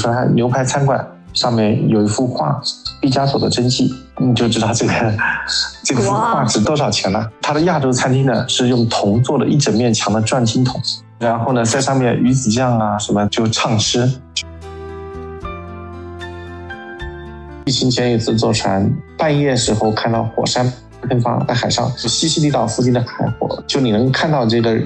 说它牛排餐馆上面有一幅画，毕加索的真迹，你就知道这个 这幅画值多少钱了。它的亚洲餐厅呢是用铜做了一整面墙的转经筒，然后呢在上面鱼子酱啊什么就畅吃。疫情前一次坐船，半夜时候看到火山喷发在海上，西西里岛附近的海火，就你能看到这个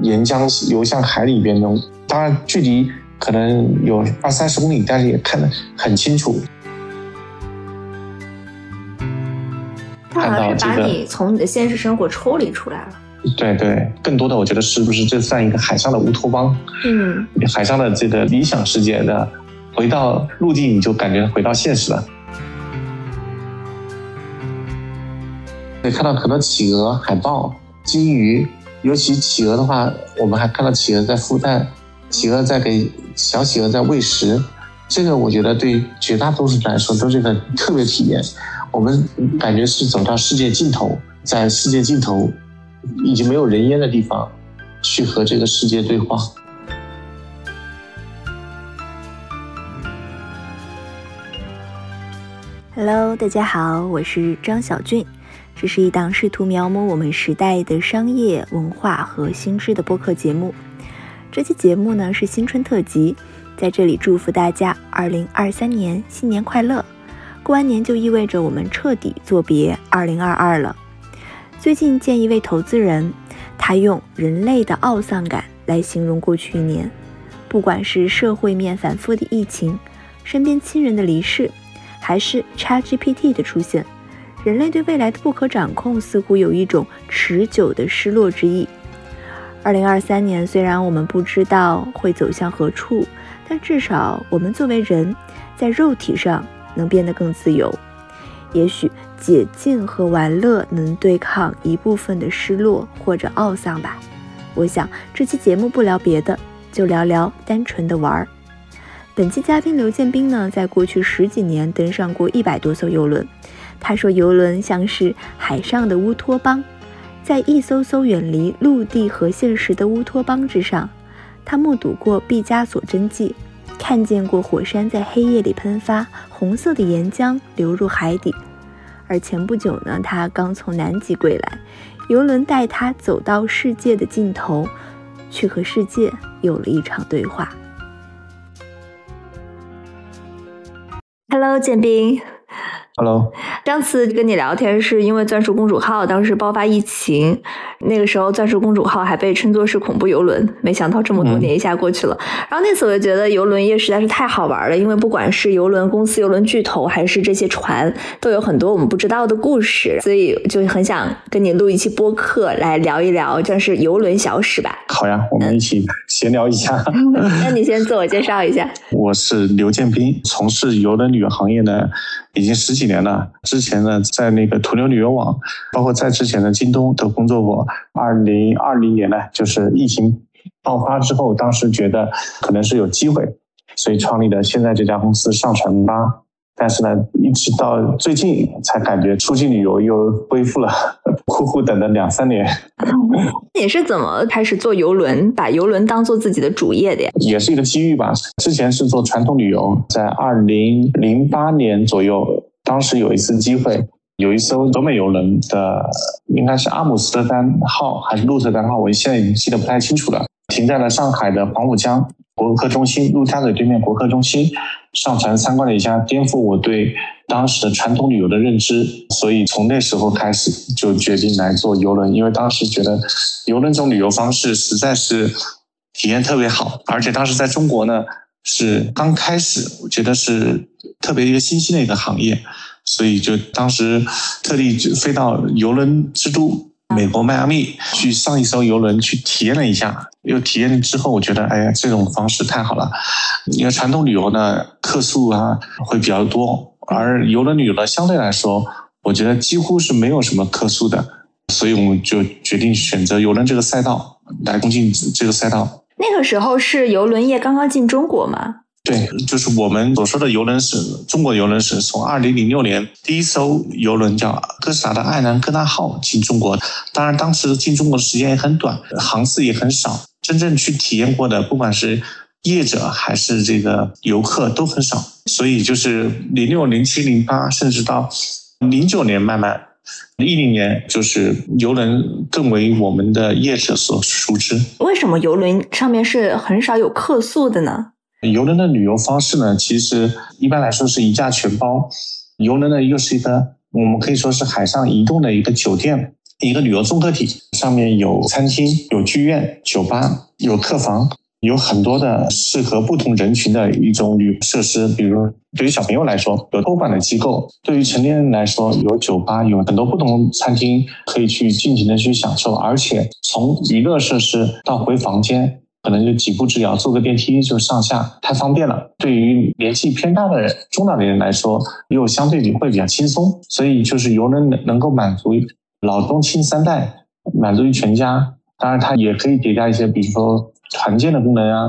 岩浆流向海里边种，当然距离可能有二三十公里，但是也看得很清楚。他好像是把你从你的现实生活抽离出来了。对对，更多的我觉得是不是这算一个海上的乌托邦？嗯，海上的这个理想世界的，回到陆地你就感觉回到现实了。可以看到很多企鹅、海豹、金鱼，尤其企鹅的话，我们还看到企鹅在孵蛋，企鹅在给小企鹅在喂食。这个我觉得对绝大多数人来说都是一个特别体验。我们感觉是走到世界尽头，在世界尽头已经没有人烟的地方，去和这个世界对话。Hello，大家好，我是张小俊。这是一档试图描摹我们时代的商业文化和新知的播客节目。这期节目呢是新春特辑，在这里祝福大家二零二三年新年快乐。过完年就意味着我们彻底作别二零二二了。最近见一位投资人，他用人类的懊丧感来形容过去一年，不管是社会面反复的疫情，身边亲人的离世，还是 ChatGPT 的出现。人类对未来的不可掌控，似乎有一种持久的失落之意。二零二三年，虽然我们不知道会走向何处，但至少我们作为人，在肉体上能变得更自由。也许解禁和玩乐能对抗一部分的失落或者懊丧吧。我想这期节目不聊别的，就聊聊单纯的玩儿。本期嘉宾刘建斌呢，在过去十几年登上过一百多艘游轮。他说：“游轮像是海上的乌托邦，在一艘艘远离陆地和现实的乌托邦之上，他目睹过毕加索真迹，看见过火山在黑夜里喷发，红色的岩浆流入海底。而前不久呢，他刚从南极归来，游轮带他走到世界的尽头，去和世界有了一场对话。” Hello，建斌。Hello，上次跟你聊天是因为钻石公主号当时爆发疫情，那个时候钻石公主号还被称作是恐怖游轮，没想到这么多年一下过去了。然后那次我就觉得游轮业实在是太好玩了，因为不管是游轮公司、游轮巨头，还是这些船，都有很多我们不知道的故事，所以就很想跟你录一期播客来聊一聊，算是游轮小史吧。好呀，我们一起闲聊一下。那你先自我介绍一下。我是刘建斌，从事游轮旅游行业呢。已经十几年了。之前呢，在那个途牛旅游网，包括在之前的京东都工作过。二零二零年呢，就是疫情爆发之后，当时觉得可能是有机会，所以创立了现在这家公司上传吧。但是呢，一直到最近才感觉出境旅游又恢复了，苦苦等了两三年。你是怎么开始做游轮，把游轮当做自己的主业的呀？也是一个机遇吧。之前是做传统旅游，在二零零八年左右，当时有一次机会，有一艘德美游轮的，应该是阿姆斯特丹号还是鹿特丹号，我现在已经记得不太清楚了，停在了上海的黄浦江。国客中心，陆家嘴对面国客中心上船参观了一下，颠覆我对当时的传统旅游的认知。所以从那时候开始就决定来做游轮，因为当时觉得游轮这种旅游方式实在是体验特别好，而且当时在中国呢是刚开始，我觉得是特别一个新兴的一个行业，所以就当时特地飞到游轮之都。美国迈阿密去上一艘游轮去体验了一下，又体验之后，我觉得，哎呀，这种方式太好了。因为传统旅游呢，客数啊会比较多，而游轮旅游呢，相对来说，我觉得几乎是没有什么客数的，所以我们就决定选择游轮这个赛道来攻进这个赛道。那个时候是游轮业刚刚进中国吗？对，就是我们所说的游轮史，中国游轮史，从二零零六年第一艘游轮叫哥斯达的爱兰哥纳号进中国，当然当时进中国的时间也很短，航次也很少，真正去体验过的，不管是业者还是这个游客都很少，所以就是零六、零七、零八，甚至到零九年慢慢。一零年就是游轮更为我们的业者所熟知。为什么游轮上面是很少有客诉的呢？游轮的旅游方式呢，其实一般来说是一价全包。游轮呢又是一个我们可以说是海上移动的一个酒店，一个旅游综合体，上面有餐厅、有剧院、酒吧、有客房。有很多的适合不同人群的一种旅设施，比如对于小朋友来说有托管的机构，对于成年人来说有酒吧，有很多不同餐厅可以去尽情的去享受，而且从娱乐设施到回房间，可能就几步之遥，坐个电梯就上下，太方便了。对于年纪偏大的人、中老年人来说，又相对比会比较轻松，所以就是游轮能能够满足老中青三代，满足于全家。当然，它也可以叠加一些，比如说。团建的功能啊，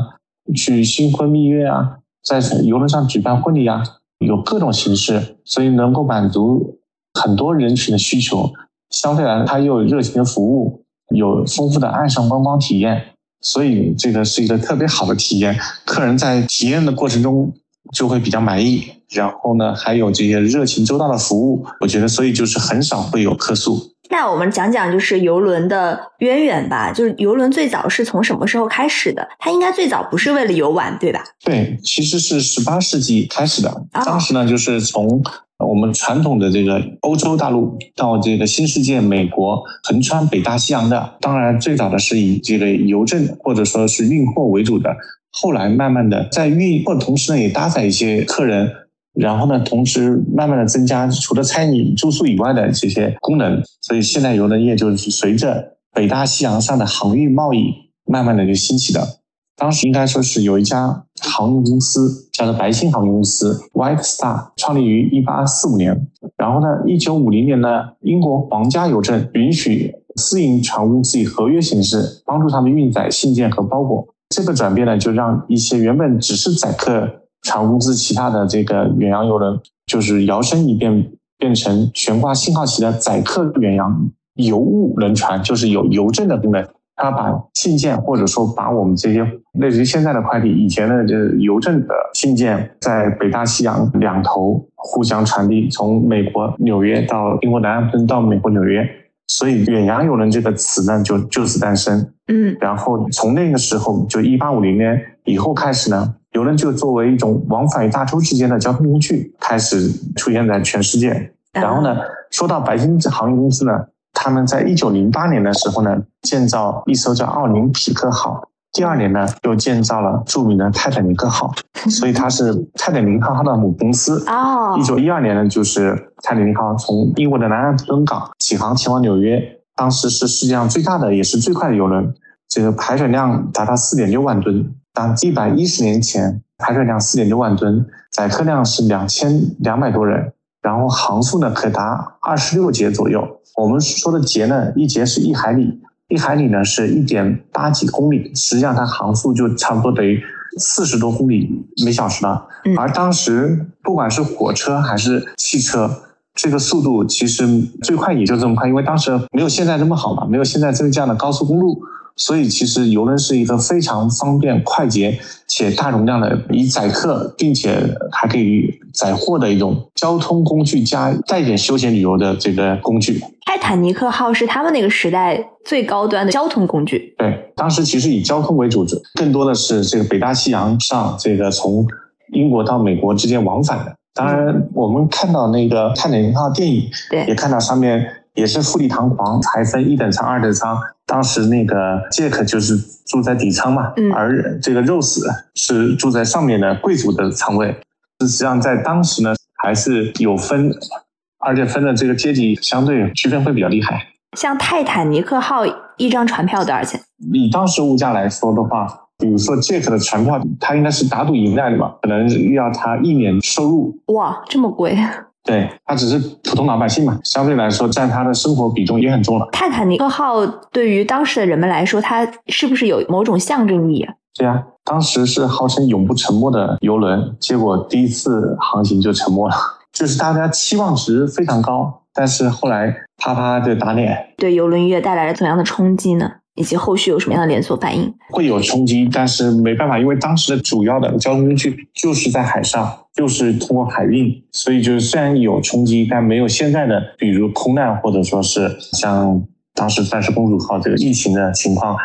去新婚蜜月啊，在游轮上举办婚礼啊，有各种形式，所以能够满足很多人群的需求。相对来，它又有热情的服务，有丰富的岸上观光体验，所以这个是一个特别好的体验。客人在体验的过程中就会比较满意。然后呢，还有这些热情周到的服务，我觉得，所以就是很少会有客诉。那我们讲讲就是游轮的渊源吧，就是游轮最早是从什么时候开始的？它应该最早不是为了游玩，对吧？对，其实是十八世纪开始的。当时呢，就是从我们传统的这个欧洲大陆到这个新世界美国，横穿北大西洋的。当然，最早的是以这个邮政或者说是运货为主的，后来慢慢的在运货的同时呢，也搭载一些客人。然后呢，同时慢慢的增加除了餐饮、住宿以外的这些功能，所以现代游轮业就是随着北大西洋上的航运贸易慢慢的就兴起的。当时应该说是有一家航运公司叫做白星航运公司 （White Star），创立于一八四五年。然后呢，一九五零年呢，英国皇家邮政允许私营船公司以合约形式帮助他们运载信件和包裹。这个转变呢，就让一些原本只是载客。船公司其他的这个远洋游轮，就是摇身一变变成悬挂信号旗的载客远洋邮务轮船，就是有邮政的功能。它把信件或者说把我们这些类似于现在的快递，以前的这邮政的信件，在北大西洋两头互相传递，从美国纽约到英国南安普到美国纽约，所以远洋邮轮这个词呢就就此诞生。嗯，然后从那个时候就一八五零年以后开始呢。游轮就作为一种往返于大洲之间的交通工具，开始出现在全世界。然后呢，说到白金航运公司呢，他们在一九零八年的时候呢，建造一艘叫奥林匹克号，第二年呢，又建造了著名的泰坦尼克号，所以它是泰坦尼克号的母公司。哦，一九一二年呢，就是泰坦尼克号从英国的南安普敦港起航前往纽约，当时是世界上最大的也是最快的游轮，这个排水量达到四点六万吨。当一百一十年前，排水量四点六万吨，载客量是两千两百多人，然后航速呢可达二十六节左右。我们说的节呢，一节是一海里，一海里呢是一点八几公里，实际上它航速就差不多等于四十多公里每小时了。而当时不管是火车还是汽车，这个速度其实最快也就这么快，因为当时没有现在这么好嘛，没有现在这样的高速公路。所以，其实游轮是一个非常方便、快捷且大容量的以载客，并且还可以载货的一种交通工具，加带点休闲旅游的这个工具。泰坦尼克号是他们那个时代最高端的交通工具。对，当时其实以交通为主，更多的是这个北大西洋上这个从英国到美国之间往返的。当然，我们看到那个泰坦尼克号电影，对，也看到上面也是富丽堂皇，还分一等舱、二等舱。当时那个杰克就是住在底舱嘛，而这个 Rose 是住在上面的贵族的舱位。实际上在当时呢，还是有分，而且分的这个阶级相对区分会比较厉害。像泰坦尼克号一张船票多少钱？以当时物价来说的话，比如说杰克的船票，他应该是打赌赢来的吧，可能要他一年收入。哇，这么贵！对他只是普通老百姓嘛，相对来说占他的生活比重也很重了。泰坦尼克号对于当时的人们来说，它是不是有某种象征意义？对啊，当时是号称永不沉没的游轮，结果第一次航行就沉没了，就是大家期望值非常高，但是后来啪啪就打脸。对游轮业带来了怎样的冲击呢？以及后续有什么样的连锁反应？会有冲击，但是没办法，因为当时的主要的交通工具就是在海上，就是通过海运，所以就是虽然有冲击，但没有现在的，比如空难或者说是像当时钻石公主号这个疫情的情况，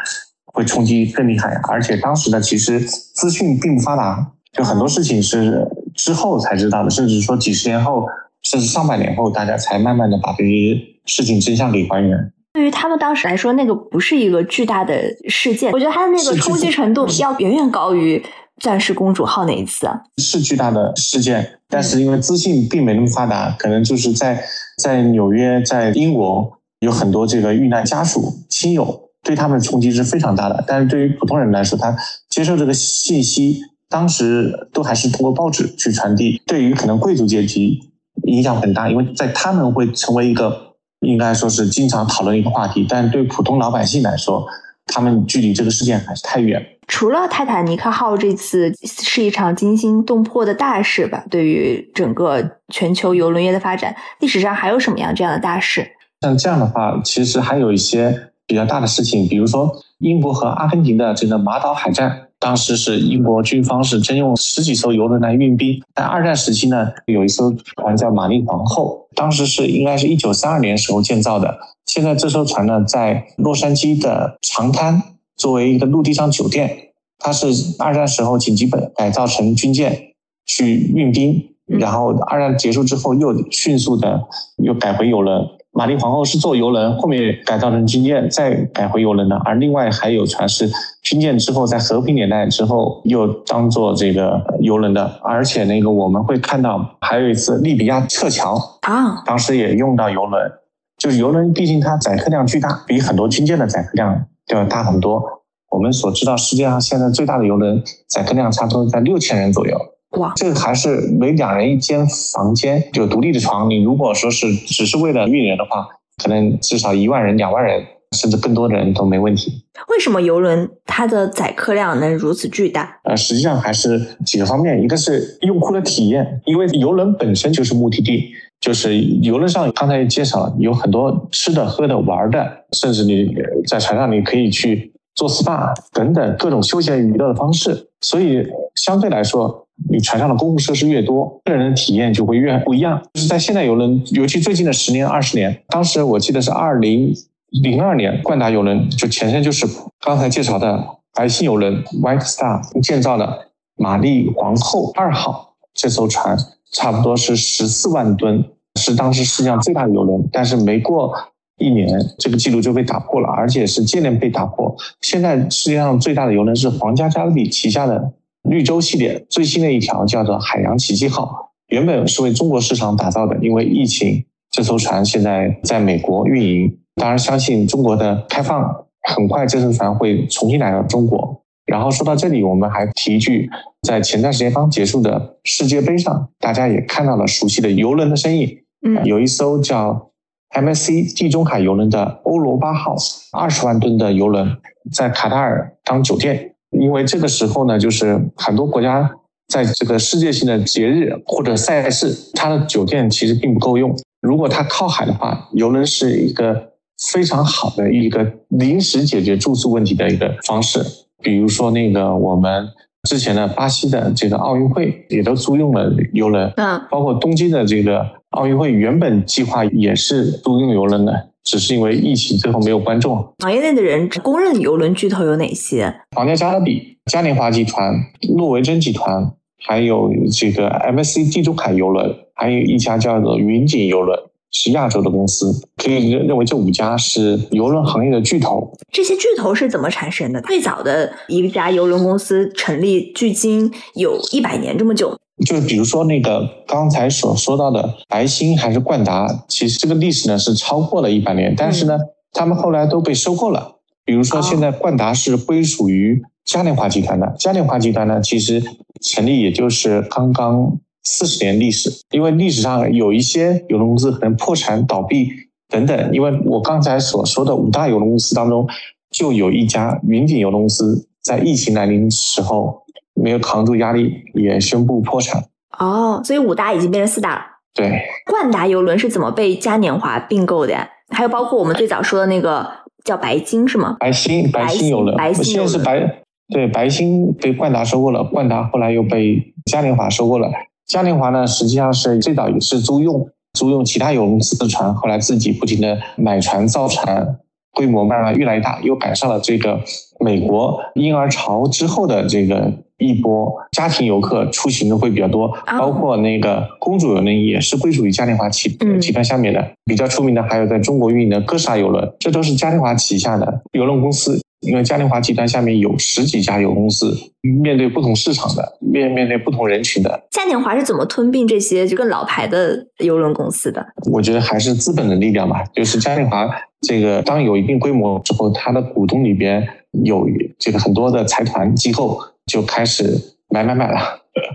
会冲击更厉害。而且当时呢，其实资讯并不发达，就很多事情是之后才知道的，甚至说几十年后，甚至上百年后，大家才慢慢的把这些事情真相给还原。对于他们当时来说，那个不是一个巨大的事件。我觉得他的那个冲击程度要远远高于钻石公主号那一次。是巨大的事件，但是因为资讯并没那么发达，可能就是在在纽约、在英国有很多这个遇难家属亲友，对他们冲击是非常大的。但是对于普通人来说，他接受这个信息，当时都还是通过报纸去传递。对于可能贵族阶级影响很大，因为在他们会成为一个。应该说是经常讨论一个话题，但对普通老百姓来说，他们距离这个事件还是太远。除了泰坦尼克号这次是一场惊心动魄的大事吧？对于整个全球邮轮业的发展，历史上还有什么样这样的大事？像这样的话，其实还有一些比较大的事情，比如说英国和阿根廷的这个马岛海战。当时是英国军方是征用十几艘游轮来运兵。在二战时期呢，有一艘船叫玛丽皇后，当时是应该是一九三二年时候建造的。现在这艘船呢，在洛杉矶的长滩作为一个陆地上酒店，它是二战时候紧急本改造成军舰去运兵，然后二战结束之后又迅速的又改回游轮。玛丽皇后是坐游轮，后面改造成军舰，再改回游轮的。而另外还有船是军舰之后，在和平年代之后又当做这个游轮的。而且那个我们会看到，还有一次利比亚撤侨啊，当时也用到游轮。就是游轮，毕竟它载客量巨大，比很多军舰的载客量都要大很多。我们所知道，世界上现在最大的游轮载客量差不多在六千人左右。哇，这个还是每两人一间房间，有独立的床。你如果说是只是为了运人的话，可能至少一万人、两万人，甚至更多的人都没问题。为什么游轮它的载客量能如此巨大？呃，实际上还是几个方面，一个是用户的体验，因为游轮本身就是目的地，就是游轮上刚才也介绍了，有很多吃的、喝的、玩的，甚至你在船上你可以去做 SPA 等等各种休闲娱乐的方式，所以相对来说。你船上的公共设施越多，个人的体验就会越不一样。就是在现代游轮，尤其最近的十年、二十年，当时我记得是二零零二年，冠达游轮就前身就是刚才介绍的白星游轮 White Star 建造的玛丽皇后二号这艘船，差不多是十四万吨，是当时世界上最大的游轮。但是没过一年，这个记录就被打破了，而且是接连被打破。现在世界上最大的游轮是皇家加勒比旗下的。绿洲系列最新的一条叫做“海洋奇迹号”，原本是为中国市场打造的，因为疫情，这艘船现在在美国运营。当然，相信中国的开放，很快这艘船会重新来到中国。然后说到这里，我们还提一句，在前段时间刚结束的世界杯上，大家也看到了熟悉的游轮的身影。嗯，有一艘叫 MSC 地中海游轮的欧罗巴号，二十万吨的游轮，在卡塔尔当酒店。因为这个时候呢，就是很多国家在这个世界性的节日或者赛事，它的酒店其实并不够用。如果它靠海的话，游轮是一个非常好的一个临时解决住宿问题的一个方式。比如说那个我们之前的巴西的这个奥运会也都租用了游轮，嗯，包括东京的这个奥运会原本计划也是租用游轮的。只是因为疫情，最后没有观众。行业内的人公认邮轮巨头有哪些？皇家加勒比、嘉年华集团、诺维珍集团，还有这个 MSC 地中海邮轮，还有一家叫做云锦邮轮，是亚洲的公司。可以认认为这五家是邮轮行业的巨头。这些巨头是怎么产生的？最早的一家邮轮公司成立，距今有一百年这么久。就是比如说那个刚才所说到的白星还是冠达，其实这个历史呢是超过了一百年，但是呢，他们后来都被收购了。比如说现在冠达是归属于嘉年华集团的，嘉年华集团呢其实成立也就是刚刚四十年历史，因为历史上有一些邮轮公司可能破产倒闭等等，因为我刚才所说的五大邮轮公司当中，就有一家云锦邮轮公司在疫情来临时候。没有扛住压力，也宣布破产。哦，所以五大已经变成四大了。对，冠达邮轮是怎么被嘉年华并购的呀？还有包括我们最早说的那个叫白金是吗？白星，白星有了，白星现在是白，对，白星被冠达收购了，冠达后来又被嘉年华收购了。嘉年华呢，实际上是最早也是租用租用其他有公司的船，后来自己不停的买船造船，规模慢慢越来越大，又赶上了这个美国婴儿潮之后的这个。一波家庭游客出行的会比较多，包括那个公主游轮也是归属于嘉年华集集团下面的。比较出名的还有在中国运营的歌沙游轮，这都是嘉年华旗下的游轮公司。因为嘉年华集团下面有十几家游轮公司，面对不同市场的，面面对不同人群的。嘉年华是怎么吞并这些就更老牌的游轮公司的？我觉得还是资本的力量吧。就是嘉年华这个当有一定规模之后，它的股东里边有这个很多的财团机构。就开始买买买了，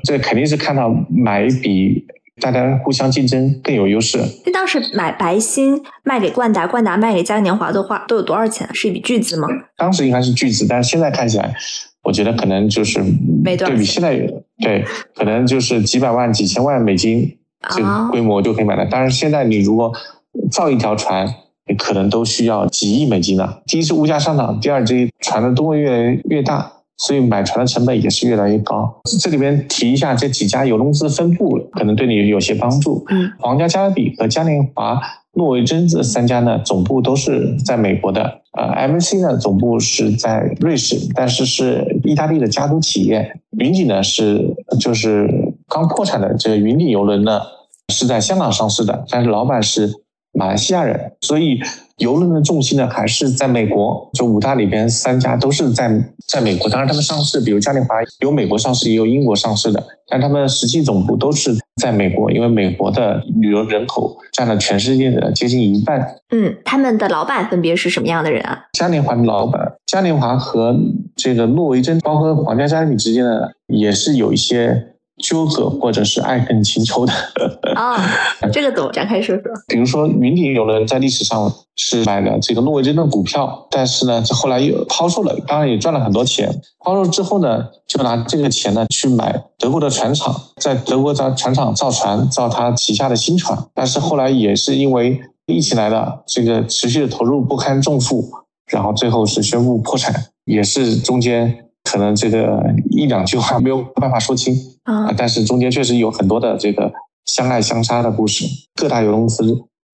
这肯定是看到买比大家互相竞争更有优势。那当时买白星卖给冠达，冠达卖给嘉年华的话，都有多少钱？是一笔巨资吗？当时应该是巨资，但是现在看起来，我觉得可能就是对比现在对，可能就是几百万、几千万美金这个规模就可以买了。但是现在你如果造一条船，你可能都需要几亿美金了。第一是物价上涨，第二这船的吨位越来越大。所以买船的成本也是越来越高。这里边提一下这几家游轮公司分布，可能对你有些帮助。嗯，皇家加勒比和嘉年华、诺维珍这三家呢，总部都是在美国的。呃，MSC 呢，总部是在瑞士，但是是意大利的家族企业。云锦呢是就是刚破产的这个云顶游轮呢，是在香港上市的，但是老板是马来西亚人，所以。游轮的重心呢还是在美国，就五大里边三家都是在在美国。当然，他们上市，比如嘉年华有美国上市，也有英国上市的，但他们实际总部都是在美国，因为美国的旅游人口占了全世界的接近一半。嗯，他们的老板分别是什么样的人啊？嘉年华的老板，嘉年华和这个诺维珍，包括皇家加勒比之间的也是有一些。纠葛或者是爱恨情仇的啊，这个怎么展开说说？比如说，云顶有人在历史上是买了这个诺维珍的股票，但是呢，这后来又抛售了，当然也赚了很多钱。抛售之后呢，就拿这个钱呢去买德国的船厂，在德国造船厂造船，造他旗下的新船。但是后来也是因为疫情来了，这个持续的投入不堪重负，然后最后是宣布破产，也是中间。可能这个一两句话没有办法说清啊，但是中间确实有很多的这个相爱相杀的故事。各大游轮公司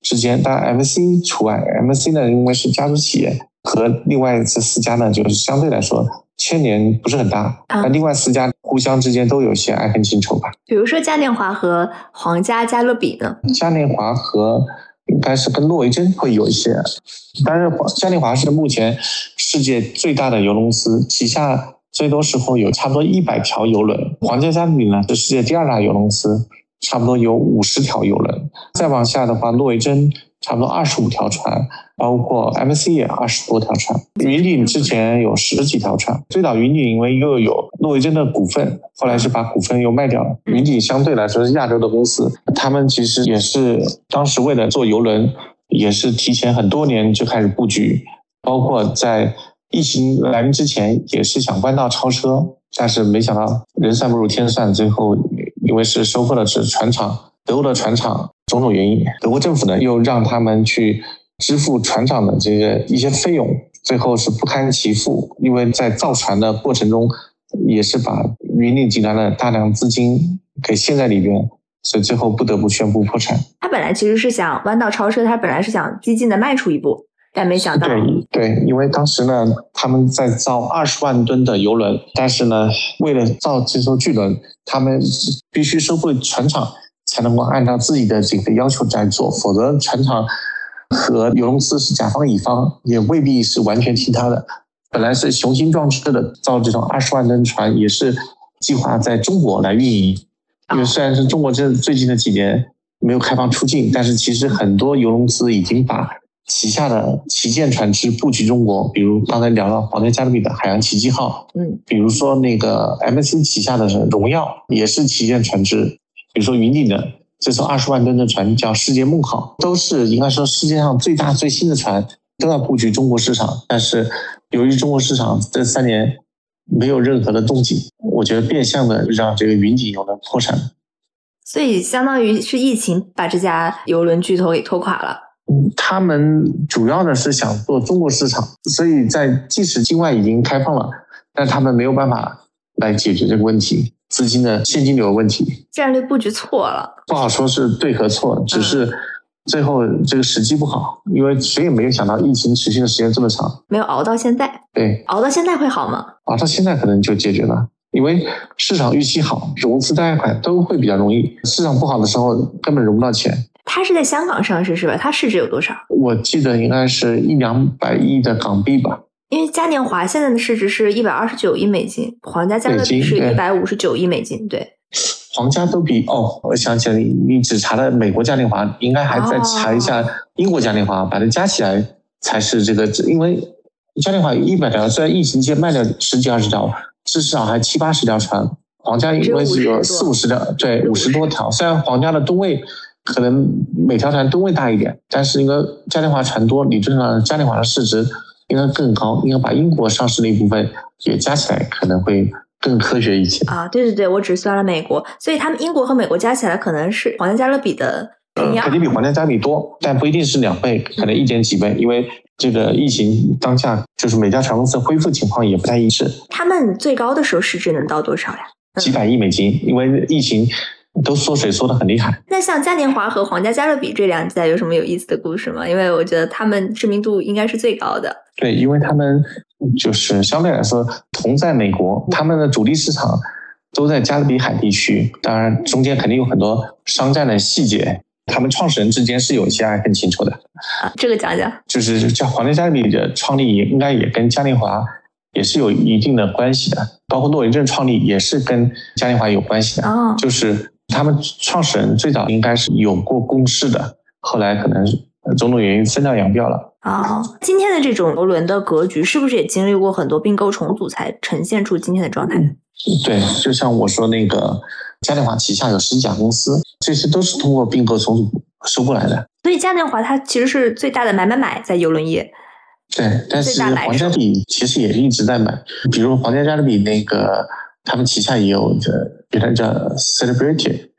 之间，当然 MC 除外，MC 呢因为是家族企业，和另外这四家呢就是相对来说牵连不是很大。那另外四家互相之间都有一些爱恨情仇吧。比如说嘉年华和皇家加勒比呢？嘉年华和应该是跟诺维珍会有一些，但是嘉年华是目前世界最大的游轮公司，旗下。最多时候有差不多一百条游轮，皇家加勒比呢是世界第二大游轮公司，差不多有五十条游轮。再往下的话，诺维珍差不多二十五条船，包括 MC 也二十多条船。云顶之前有十几条船，最早云顶因为又有诺维珍的股份，后来是把股份又卖掉了。云顶相对来说是亚洲的公司，他们其实也是当时为了做游轮，也是提前很多年就开始布局，包括在。疫情来临之前也是想弯道超车，但是没想到人算不如天算，最后因为是收购了是船厂，德国的船厂种种原因，德国政府呢又让他们去支付船厂的这个一些费用，最后是不堪其负，因为在造船的过程中也是把云顶集团的大量资金给陷在里边，所以最后不得不宣布破产。他本来其实是想弯道超车，他本来是想激进的迈出一步。但没想到，对对，因为当时呢，他们在造二十万吨的游轮，但是呢，为了造这艘巨轮，他们必须收购船厂，才能够按照自己的这个要求在做，否则船厂和游轮公司是甲方乙方，也未必是完全听他的。本来是雄心壮志的造这种二十万吨船，也是计划在中国来运营，因为虽然是中国这最近的几年没有开放出境，但是其实很多游轮公司已经把。旗下的旗舰船只布局中国，比如刚才聊到皇家加勒比的海洋奇迹号，嗯，比如说那个 MSC 旗下的荣耀也是旗舰船只，比如说云顶的这艘二十万吨的船叫世界梦号，都是应该说世界上最大最新的船，都要布局中国市场。但是由于中国市场这三年没有任何的动静，我觉得变相的让这个云顶有了破产。所以相当于是疫情把这家游轮巨头给拖垮了。他们主要呢是想做中国市场，所以在即使境外已经开放了，但他们没有办法来解决这个问题，资金的现金流问题。战略布局错了，不好说是对和错，只是最后这个时机不好，因为谁也没有想到疫情持续的时间这么长，没有熬到现在。对，熬到现在会好吗？熬到现在可能就解决了。因为市场预期好，融资贷款都会比较容易。市场不好的时候，根本融不到钱。它是在香港上市是吧？它市值有多少？我记得应该是一两百亿的港币吧。因为嘉年华现在的市值是一百二十九亿美金，皇家加勒比是一百五十九亿美金。对，皇家都比哦，我想起来，你你只查了美国嘉年华，应该还在查一下英国嘉年华，把它加起来才是这个。因为嘉年华一百条，虽然疫情期间卖掉十几二十条。至少还七八十条船，皇家因为是有四五十条，对，五十多条。虽然皇家的吨位可能每条船吨位大一点，但是应该嘉年华船多，理论上嘉年华的市值应该更高。应该把英国上市那部分也加起来，可能会更科学一些。啊，对对对，我只算了美国，所以他们英国和美国加起来可能是皇家加勒比的。肯定比皇家加勒比多，但不一定是两倍，可能一点几倍，因为这个疫情当下，就是每家船公司恢复情况也不太一致。他们最高的时候市值能到多少呀？几百亿美金，因为疫情都缩水缩的很厉害。那像嘉年华和皇家加勒比这两家有什么有意思的故事吗？因为我觉得他们知名度应该是最高的。对，因为他们就是相对来说同在美国，他们的主力市场都在加勒比海地区，当然中间肯定有很多商战的细节。他们创始人之间是有一些爱恨情仇的啊，这个讲讲，就是叫皇家加勒比的创立，应该也跟嘉年华也是有一定的关系的，包括诺维镇创立也是跟嘉年华有关系的。哦，就是他们创始人最早应该是有过共事的，后来可能种种原因分道扬镳了。啊，今天的这种游轮的格局是不是也经历过很多并购重组才呈现出今天的状态？对，就像我说那个。嘉年华旗下有十几家公司，这些都是通过并购重组收过来的。所以嘉年华它其实是最大的买买买在游轮业。对，但是皇家比其实也是一直在买，比如皇家加勒比那个，他们旗下也有的，原来叫 Celebrity，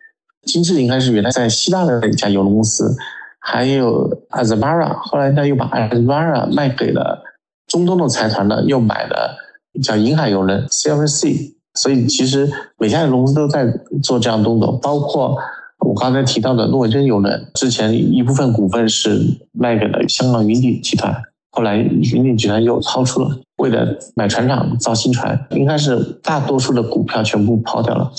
精致应该是原来在希腊的一家邮轮公司，还有 Azamara，后来呢又把 Azamara 卖给了中东的财团呢，又买了叫银海邮轮 CLC。所以其实每家的公司都在做这样动作，包括我刚才提到的诺维珍邮轮，之前一部分股份是卖给了香港云顶集团，后来云顶集团又抛出了，为了买船厂造新船，应该是大多数的股票全部抛掉了。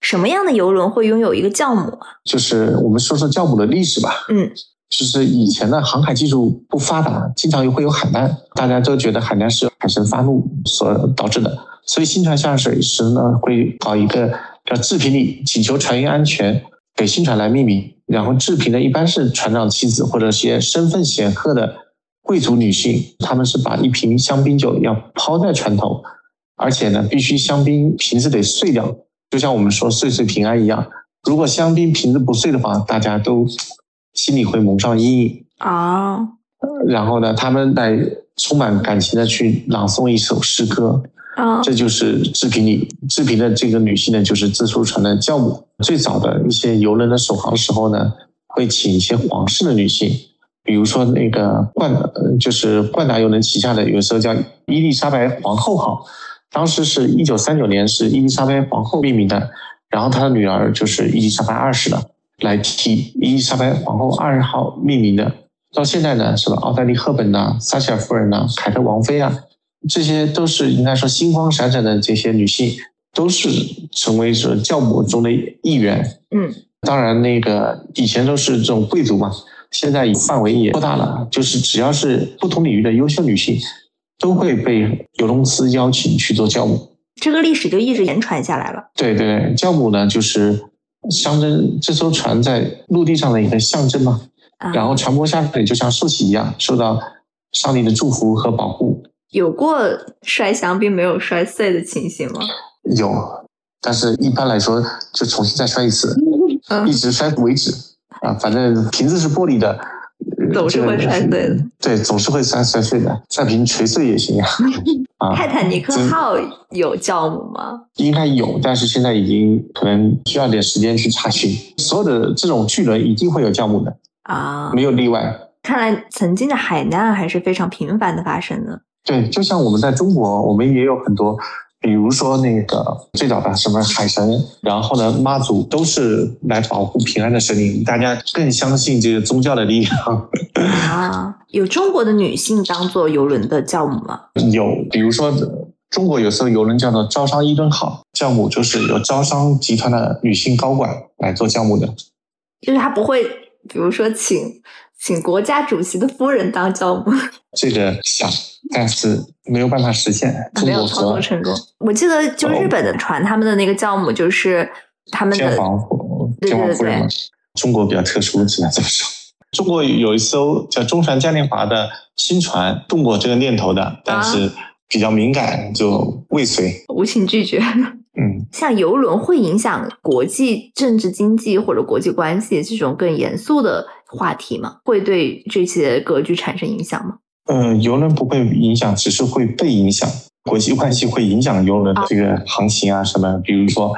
什么样的游轮会拥有一个教母啊？就是我们说说教母的历史吧。嗯，就是以前的航海技术不发达，经常又会有海难，大家都觉得海难是海神发怒所导致的。所以新船下水时呢，会搞一个叫制评礼，请求船员安全，给新船来命名。然后制评的一般是船长妻子或者些身份显赫的贵族女性，她们是把一瓶香槟酒要抛在船头，而且呢，必须香槟瓶子得碎掉，就像我们说岁岁平安一样。如果香槟瓶子不碎的话，大家都心里会蒙上阴影啊。然后呢，他们来充满感情的去朗诵一首诗歌。啊，这就是制评里制评的这个女性呢，就是自述船的教母。最早的一些游轮的首航时候呢，会请一些皇室的女性，比如说那个冠，就是冠达游轮旗下的，有时候叫伊丽莎白皇后号，当时是一九三九年是伊丽莎白皇后命名的，然后她的女儿就是伊丽莎白二世了，来替伊丽莎白皇后二号命名的。到现在呢，是吧？奥黛丽赫本呐，撒切尔夫人呐，凯特王妃啊。这些都是应该说星光闪闪的这些女性，都是成为说教母中的一员。嗯，当然那个以前都是这种贵族嘛，现在范围也扩大了，就是只要是不同领域的优秀女性，都会被有公司邀请去做教母。这个历史就一直延传下来了。对对，教母呢就是象征这艘船在陆地上的一个象征嘛，然后传播下去就像受洗一样，受到上帝的祝福和保护。有过摔香并没有摔碎的情形吗？有，但是一般来说就重新再摔一次，一直摔为止啊。反正瓶子是玻璃的，总是会摔碎的。对，总是会摔摔碎的，摔瓶锤碎也行啊。泰坦尼克号有酵母吗？应该有，但是现在已经可能需要点时间去查询。所有的这种巨轮一定会有酵母的啊，没有例外。看来曾经的海难还是非常频繁的发生的。对，就像我们在中国，我们也有很多，比如说那个最早的什么海神，然后呢妈祖都是来保护平安的神灵，大家更相信这个宗教的力量。啊，有中国的女性当做游轮的教母吗？有，比如说中国有时候游轮叫做招商伊顿号，教母就是由招商集团的女性高管来做教母的，就是她不会，比如说请。请国家主席的夫人当教母，这个想，但是没有办法实现，没有操作成功。我记得就日本的船，他们的那个教母就是他们的天皇天皇夫人。中国比较特殊，只能这么说。中国有一艘叫中船嘉年华的新船，动过这个念头的，但是比较敏感，就未遂，无情拒绝。嗯，像游轮会影响国际政治经济或者国际关系这种更严肃的。话题吗？会对这些格局产生影响吗？呃，游轮不会影响，只是会被影响。国际关系会影响游轮这个航行啊什么。比如说，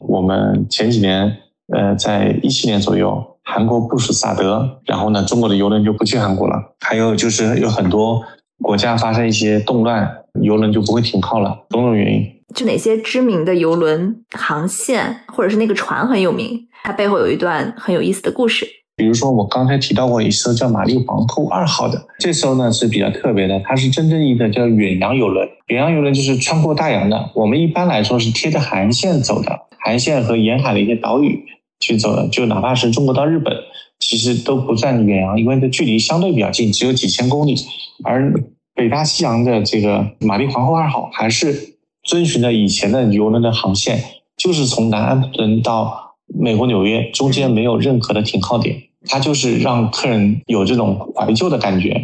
我们前几年，呃，在一七年左右，韩国部署萨德，然后呢，中国的游轮就不去韩国了。还有就是有很多国家发生一些动乱，游轮就不会停靠了，种种原因。就哪些知名的游轮航线，或者是那个船很有名，它背后有一段很有意思的故事。比如说，我刚才提到过一艘叫玛丽皇后二号的，这艘呢是比较特别的，它是真正意义的叫远洋游轮。远洋游轮就是穿过大洋的，我们一般来说是贴着海岸线走的，海岸线和沿海的一些岛屿去走的。就哪怕是中国到日本，其实都不算远洋，因为这距离相对比较近，只有几千公里。而北大西洋的这个玛丽皇后二号，还是遵循着以前的游轮的航线，就是从南安普敦到美国纽约，中间没有任何的停靠点。它就是让客人有这种怀旧的感觉。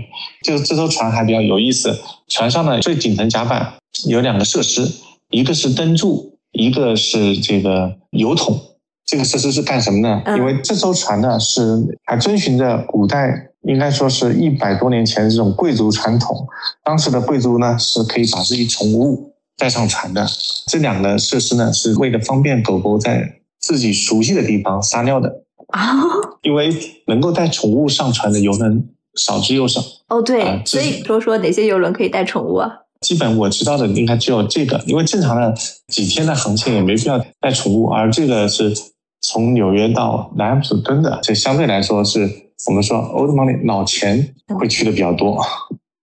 就这艘船还比较有意思，船上的最顶层甲板有两个设施，一个是灯柱，一个是这个油桶。这个设施是干什么呢？因为这艘船呢是还遵循着古代，应该说是一百多年前这种贵族传统。当时的贵族呢是可以把自己宠物带上船的。这两个设施呢是为了方便狗狗在自己熟悉的地方撒尿的。啊，因为能够带宠物上船的游轮少之又少。哦，对，所以说说哪些游轮可以带宠物啊？基本我知道的应该只有这个，因为正常的几天的航线也没必要带宠物，而这个是从纽约到南安普敦的，这相对来说是我们说 old money 老钱会去的比较多。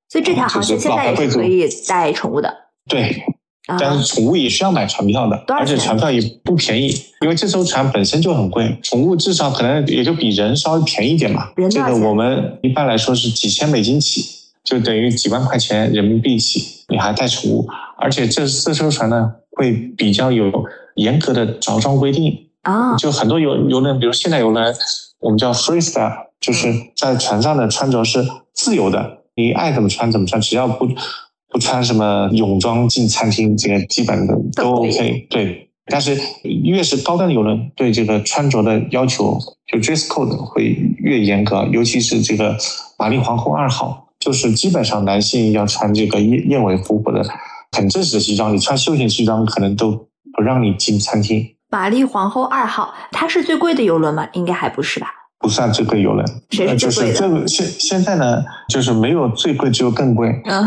所以这条航线现在也是可以带宠物的。对。但是宠物也需要买船票的，而且船票也不便宜，因为这艘船本身就很贵，宠物至少可能也就比人稍微便宜点嘛。这个我们一般来说是几千美金起，就等于几万块钱人民币起，你还带宠物，而且这这艘船呢会比较有严格的着装规定啊，就很多游游轮，比如现代游轮，我们叫 freestyle，就是在船上的穿着是自由的，你爱怎么穿怎么穿，只要不。不穿什么泳装进餐厅，这个基本的都 OK。对，但是越是高端的游轮，对这个穿着的要求，就 dress code 会越严格。尤其是这个玛丽皇后二号，就是基本上男性要穿这个燕燕尾服或者很正式的西装，你穿休闲西装可能都不让你进餐厅。玛丽皇后二号，它是最贵的游轮吗？应该还不是吧？不算最贵游轮。谁是最贵的？就是这个现现在呢，就是没有最贵，只有更贵。嗯。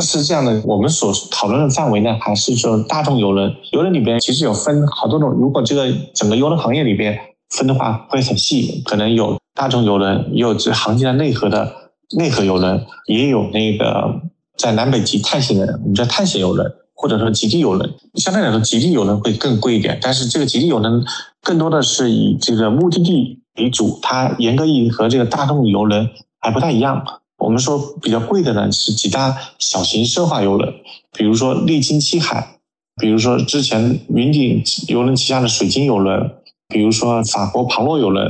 是这样的，我们所讨论的范围呢，还是说大众游轮？游轮里边其实有分好多种。如果这个整个游轮行业里边分的话，会很细，可能有大众游轮，也有这航行的内河的内河游轮，也有那个在南北极探险的，我们叫探险游轮，或者说极地游轮。相对来说，极地游轮会更贵一点，但是这个极地游轮更多的是以这个目的地为主，它严格意义和这个大众游轮还不太一样。我们说比较贵的呢是几大小型奢华游轮，比如说历经七海，比如说之前云顶游轮旗下的水晶游轮，比如说法国庞洛游轮、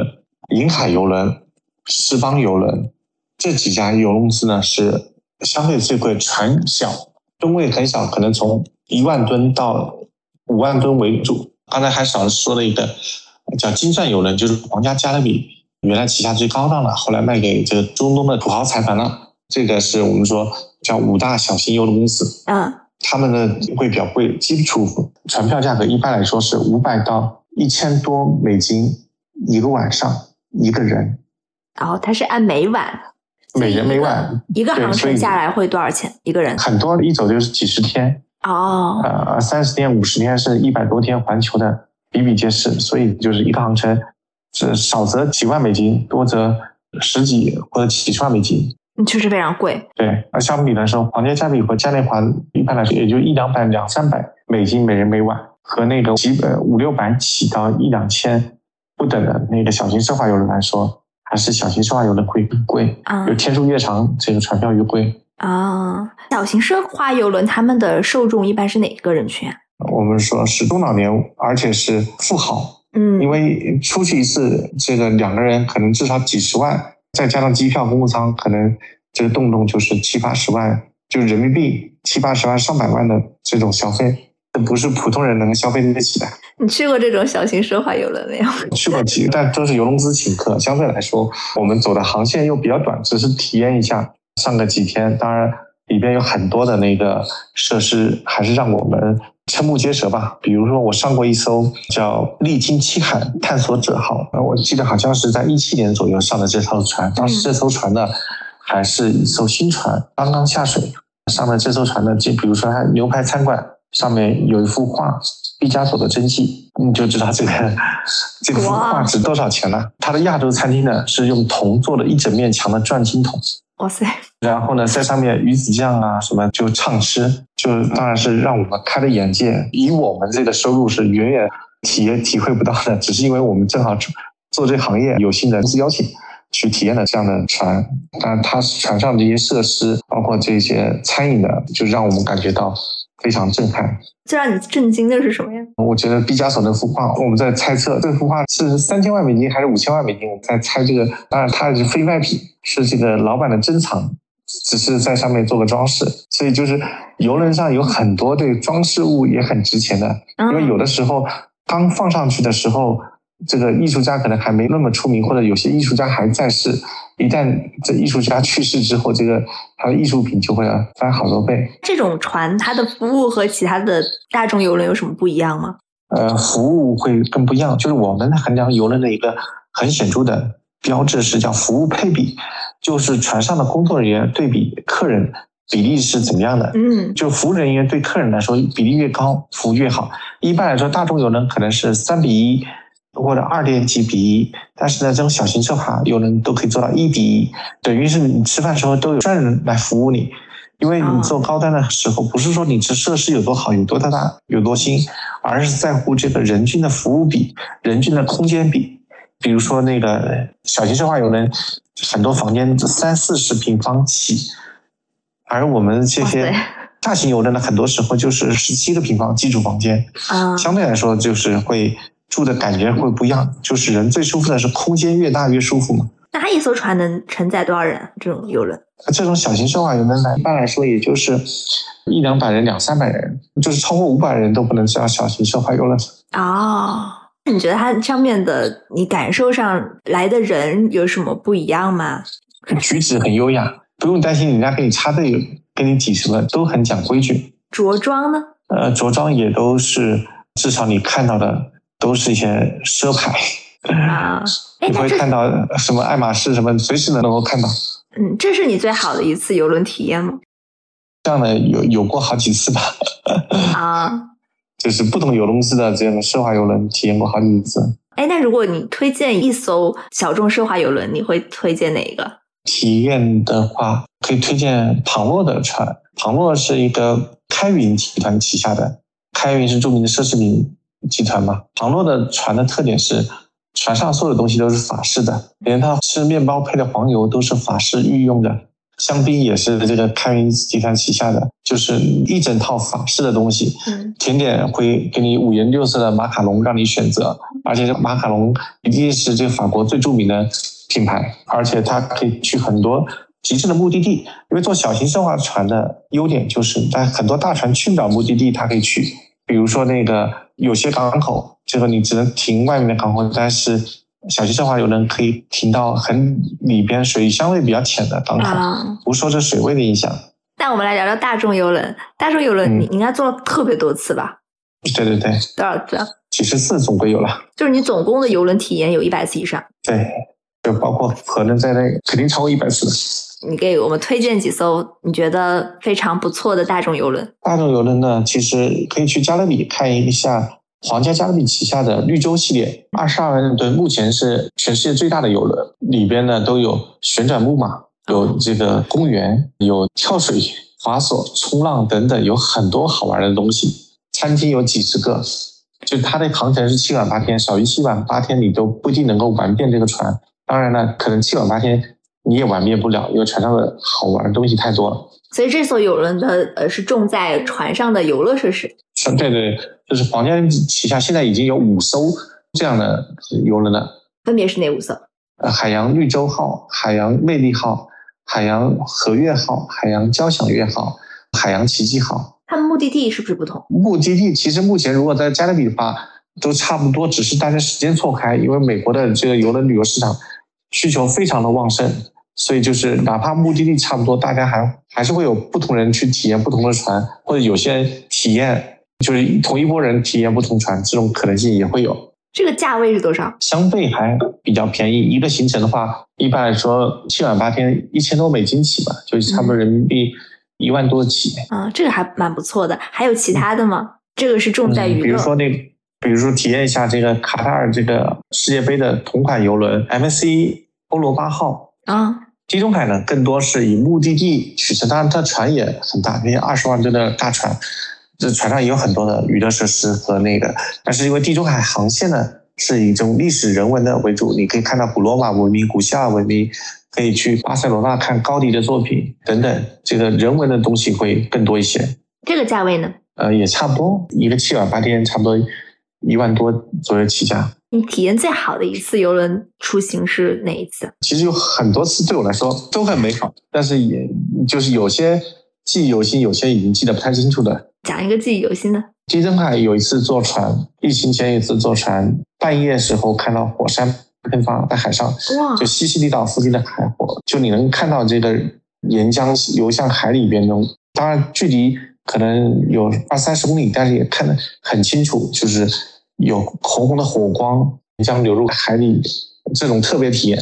银海游轮、狮邦游轮，这几家游轮公司呢是相对最贵，船小，吨位很小，可能从一万吨到五万吨为主。刚才还少说了一个叫金钻游轮，就是皇家加勒比。原来旗下最高档的，后来卖给这个中东的土豪财团了。这个是我们说叫五大小型游轮公司。嗯，他们的会比较贵，基础船票价格一般来说是五百到一千多美金一个晚上一个人。然后它是按每晚每人每晚。一个航程下来会多少钱？一个人？很多一走就是几十天，哦，呃，三十天、五十天是一百多天环球的比比皆是，所以就是一个航程是少则几万美金，多则十几或者几十万美金。确实非常贵。对，而相比来说，皇家加比和嘉年华一般来说也就一两百、两三百美金每人每晚，和那个几百五六百起到一两千不等的那个小型奢华游轮来说，还是小型奢华游轮会更贵，啊就天数越长，这个船票越贵。啊，小型奢华游轮他们的受众一般是哪个人群啊？我们说是中老年，而且是富豪，嗯，因为出去一次，这个两个人可能至少几十万，再加上机票、公务舱，可能这个动不动就是七八十万，就是人民币七八十万、上百万的这种消费，这不是普通人能消费得起的。你去过这种小型奢华游轮没有？去过几，但都是游龙资请客，相对来说，我们走的航线又比较短，只是体验一下，上个几天。当然，里边有很多的那个设施，还是让我们瞠目结舌吧。比如说，我上过一艘叫“历经七海探索者号”，呃，我记得好像是在一七年左右上的这艘船。当时这艘船呢，还是一艘新船，刚刚下水。上面这艘船呢，就比如说它牛排餐馆上面有一幅画，毕加索的真迹，你就知道这个 这幅画值多少钱了。它的亚洲餐厅呢，是用铜做了一整面墙的转经筒。哇塞，然后呢，在上面鱼子酱啊什么就畅吃，就当然是让我们开了眼界。以我们这个收入是远远体验体会不到的，只是因为我们正好做这行业，有幸的公司邀请去体验了这样的船。当然，它船上的这些设施，包括这些餐饮的，就让我们感觉到非常震撼。最让你震惊的是什么呀？我觉得毕加索那幅画，我们在猜测这幅画是三千万美金还是五千万美金。我们在猜这个，当然它是非卖品，是这个老板的珍藏，只是在上面做个装饰。所以就是游轮上有很多对装饰物也很值钱的，因为有的时候刚放上去的时候，这个艺术家可能还没那么出名，或者有些艺术家还在世。一旦这艺术家去世之后，这个他的艺术品就会翻好多倍。这种船它的服务和其他的大众游轮有什么不一样吗？呃，服务会更不一样。就是我们衡量游轮的一个很显著的标志是叫服务配比，就是船上的工作人员对比客人比例是怎么样的。嗯，就服务人员对客人来说比例越高，服务越好。一般来说，大众游轮可能是三比一或者二点几比一，但是呢，这种小型奢华游轮都可以做到一比一，等于是你吃饭时候都有专人来服务你。因为你做高端的时候，不是说你这设施有多好、有多大、有多新，而是在乎这个人均的服务比、人均的空间比。比如说那个小型奢华游轮，很多房间三四十平方起，而我们这些大型游轮呢，很多时候就是十七个平方基础房间，啊，相对来说就是会住的感觉会不一样。就是人最舒服的是空间越大越舒服嘛。那它一艘船能承载多少人？这种游轮？这种小型奢华游轮呢，一般来说也就是一两百人、两三百人，就是超过五百人都不能叫小型奢华游轮。哦，那你觉得它上面的你感受上来的人有什么不一样吗？举止很优雅，不用担心人家给你插队、给你挤什么，都很讲规矩。着装呢？呃，着装也都是，至少你看到的都是一些奢牌。啊，哎，你会看到什么爱马仕什么，随时能够看到。嗯，这是你最好的一次游轮体验吗？这样的有有过好几次吧，啊，就是不同游轮公司的这样的奢华游轮体验过好几次。哎，那如果你推荐一艘小众奢华游轮，你会推荐哪一个？体验的话，可以推荐庞洛的船。庞洛是一个开云集团旗下的，开云是著名的奢侈品集团嘛。庞洛的船的特点是，船上所有的东西都是法式的，连他吃面包配的黄油都是法式御用的，香槟也是这个开云集团旗下的，就是一整套法式的东西。嗯，甜点会给你五颜六色的马卡龙让你选择，而且这马卡龙一定是这个法国最著名的品牌，而且它可以去很多极致的目的地。因为做小型奢华船的优点就是，在很多大船去不了目的地，它可以去。比如说那个有些港口，就是你只能停外面的港口，但是小汽车的话游轮可以停到很里边水相对比较浅的港口，啊，不受这水位的影响。那我们来聊聊大众游轮。大众游轮嗯你你应该做了特别多次吧？对对对，多少次啊？几十次总归有了。就是你总共的游轮体验有一百次以上。对，就包括核能在内，肯定超过一百次的。你给我们推荐几艘你觉得非常不错的大众游轮？大众游轮呢，其实可以去加勒比看一下皇家加勒比旗下的绿洲系列，二十二万吨，目前是全世界最大的游轮，里边呢都有旋转木马，有这个公园，有跳水、滑索、冲浪等等，有很多好玩的东西。餐厅有几十个，就它的航程是七晚八天，少于七晚八天你都不一定能够玩遍这个船。当然了，可能七晚八天。你也玩遍不了，因为船上的好玩的东西太多了。所以这艘游轮的呃是重在船上的游乐设施。对对，就是皇家旗下现在已经有五艘这样的游轮了。分别是哪五艘？呃，海洋绿洲号、海洋魅力号、海洋和悦号、海洋交响乐号、海洋奇迹号。它们目的地是不是不同？目的地其实目前如果在加勒比的话都差不多，只是大家时间错开，因为美国的这个游轮旅游市场需求非常的旺盛。所以就是哪怕目的地差不多，大家还还是会有不同人去体验不同的船，或者有些人体验就是同一波人体验不同船，这种可能性也会有。这个价位是多少？相对还比较便宜，一个行程的话，一般来说七晚八天，一千多美金起吧，就差不多人民币一万多起。啊，这个还蛮不错的。还有其他的吗？这个是重在娱乐。比如说那，比如说体验一下这个卡塔尔这个世界杯的同款游轮 MC 欧罗巴号。啊，地中海呢，更多是以目的地取胜，当然它船也很大，那些二十万吨的大船，这船上也有很多的娱乐设施和那个，但是因为地中海航线呢，是以这种历史人文的为主，你可以看到古罗马文明、古希腊文明，可以去巴塞罗那看高迪的作品等等，这个人文的东西会更多一些。这个价位呢？呃，也差不多，一个七晚八天，差不多一万多左右起价。你体验最好的一次游轮出行是哪一次？其实有很多次对我来说都很美好，但是也就是有些记忆犹新，有些已经记得不太清楚的。讲一个记忆犹新的。地中海有一次坐船，疫情前有一次坐船，半夜时候看到火山喷发在海上，哇！就西西里岛附近的海火，就你能看到这个岩浆流向海里边中，当然距离可能有二三十公里，但是也看得很清楚，就是。有红红的火光将流入海里，这种特别体验。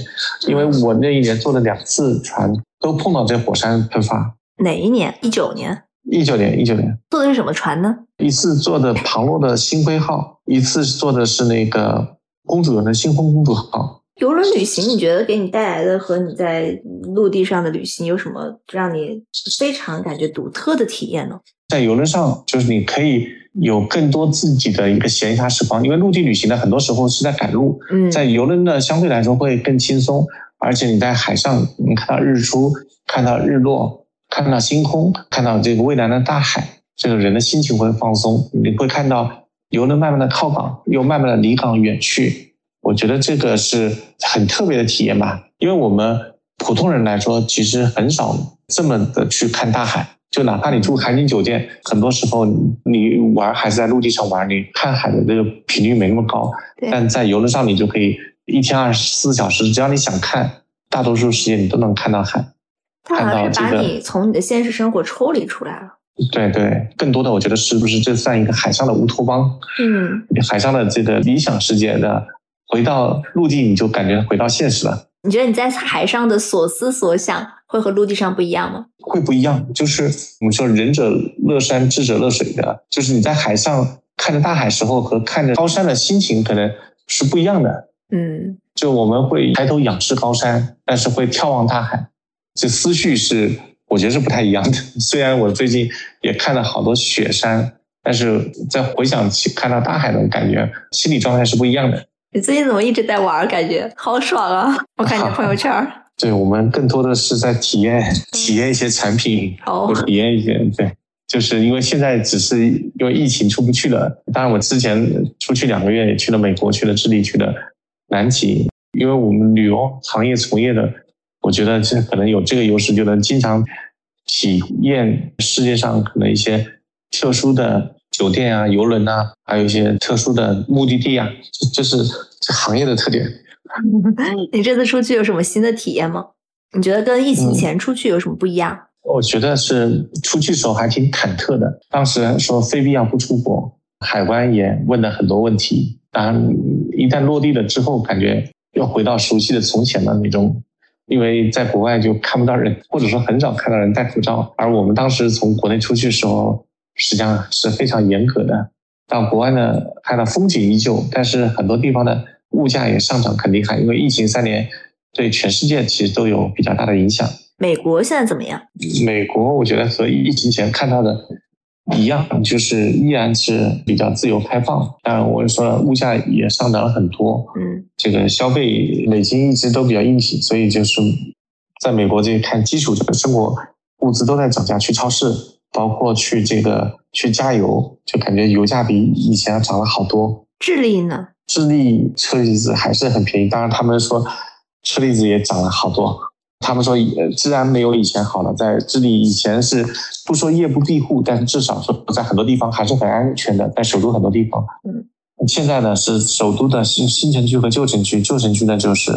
因为我那一年坐了两次船，都碰到这火山喷发。哪一年？一九年。一九年，一九年。坐的是什么船呢？一次坐的旁洛的星辉号，一次坐的是那个公主的星空公主号。游轮旅行，你觉得给你带来的和你在陆地上的旅行有什么让你非常感觉独特的体验呢？在游轮上，就是你可以。有更多自己的一个闲暇时光，因为陆地旅行呢，很多时候是在赶路。嗯，在游轮呢，相对来说会更轻松，而且你在海上，你看到日出，看到日落，看到星空，看到这个蔚蓝的大海，这个人的心情会放松。你会看到游轮慢慢的靠港，又慢慢的离港远去。我觉得这个是很特别的体验吧，因为我们普通人来说，其实很少这么的去看大海。就哪怕你住海景酒店，很多时候你玩还是在陆地上玩，你看海的这个频率没那么高。但在游轮上，你就可以一天二十四小时，只要你想看，大多数时间你都能看到海。它好像是，把你从你的现实生活抽离出来了。对对，更多的我觉得是不是这算一个海上的乌托邦？嗯，海上的这个理想世界的，回到陆地你就感觉回到现实了。你觉得你在海上的所思所想？会和陆地上不一样吗？会不一样，就是我们说仁者乐山，智者乐水的，就是你在海上看着大海时候和看着高山的心情可能是不一样的。嗯，就我们会抬头仰视高山，但是会眺望大海，这思绪是我觉得是不太一样的。虽然我最近也看了好多雪山，但是在回想起看到大海的感觉，心理状态是不一样的。你最近怎么一直在玩？感觉好爽啊！我看你的朋友圈。对我们更多的是在体验体验一些产品，或体验一些对，就是因为现在只是因为疫情出不去了。当然，我之前出去两个月，也去了美国，去了智利，去了南极。因为我们旅游行业从业的，我觉得这可能有这个优势，就能经常体验世界上可能一些特殊的酒店啊、游轮啊，还有一些特殊的目的地啊，这这是这行业的特点。你这次出去有什么新的体验吗？你觉得跟疫情前出去有什么不一样？我觉得是出去时候还挺忐忑的。当时说非必要不出国，海关也问了很多问题。当然，一旦落地了之后，感觉又回到熟悉的从前的那种。因为在国外就看不到人，或者说很少看到人戴口罩，而我们当时从国内出去的时候，实际上是非常严格的。到国外呢，看到风景依旧，但是很多地方的物价也上涨很厉害，因为疫情三年对全世界其实都有比较大的影响。美国现在怎么样？美国我觉得和疫情前看到的。一样，就是依然是比较自由开放，但我说物价也上涨了很多。嗯，这个消费美金一直都比较硬挺，所以就是在美国这看基础这个生活物资都在涨价，去超市，包括去这个去加油，就感觉油价比以前要涨了好多。智利呢？智利车厘子还是很便宜，当然他们说车厘子也涨了好多。他们说，呃，治安没有以前好了。在智利，以前是不说夜不闭户，但是至少说在很多地方还是很安全的，在首都很多地方。嗯，现在呢是首都的新新城区和旧城区，旧城区呢就是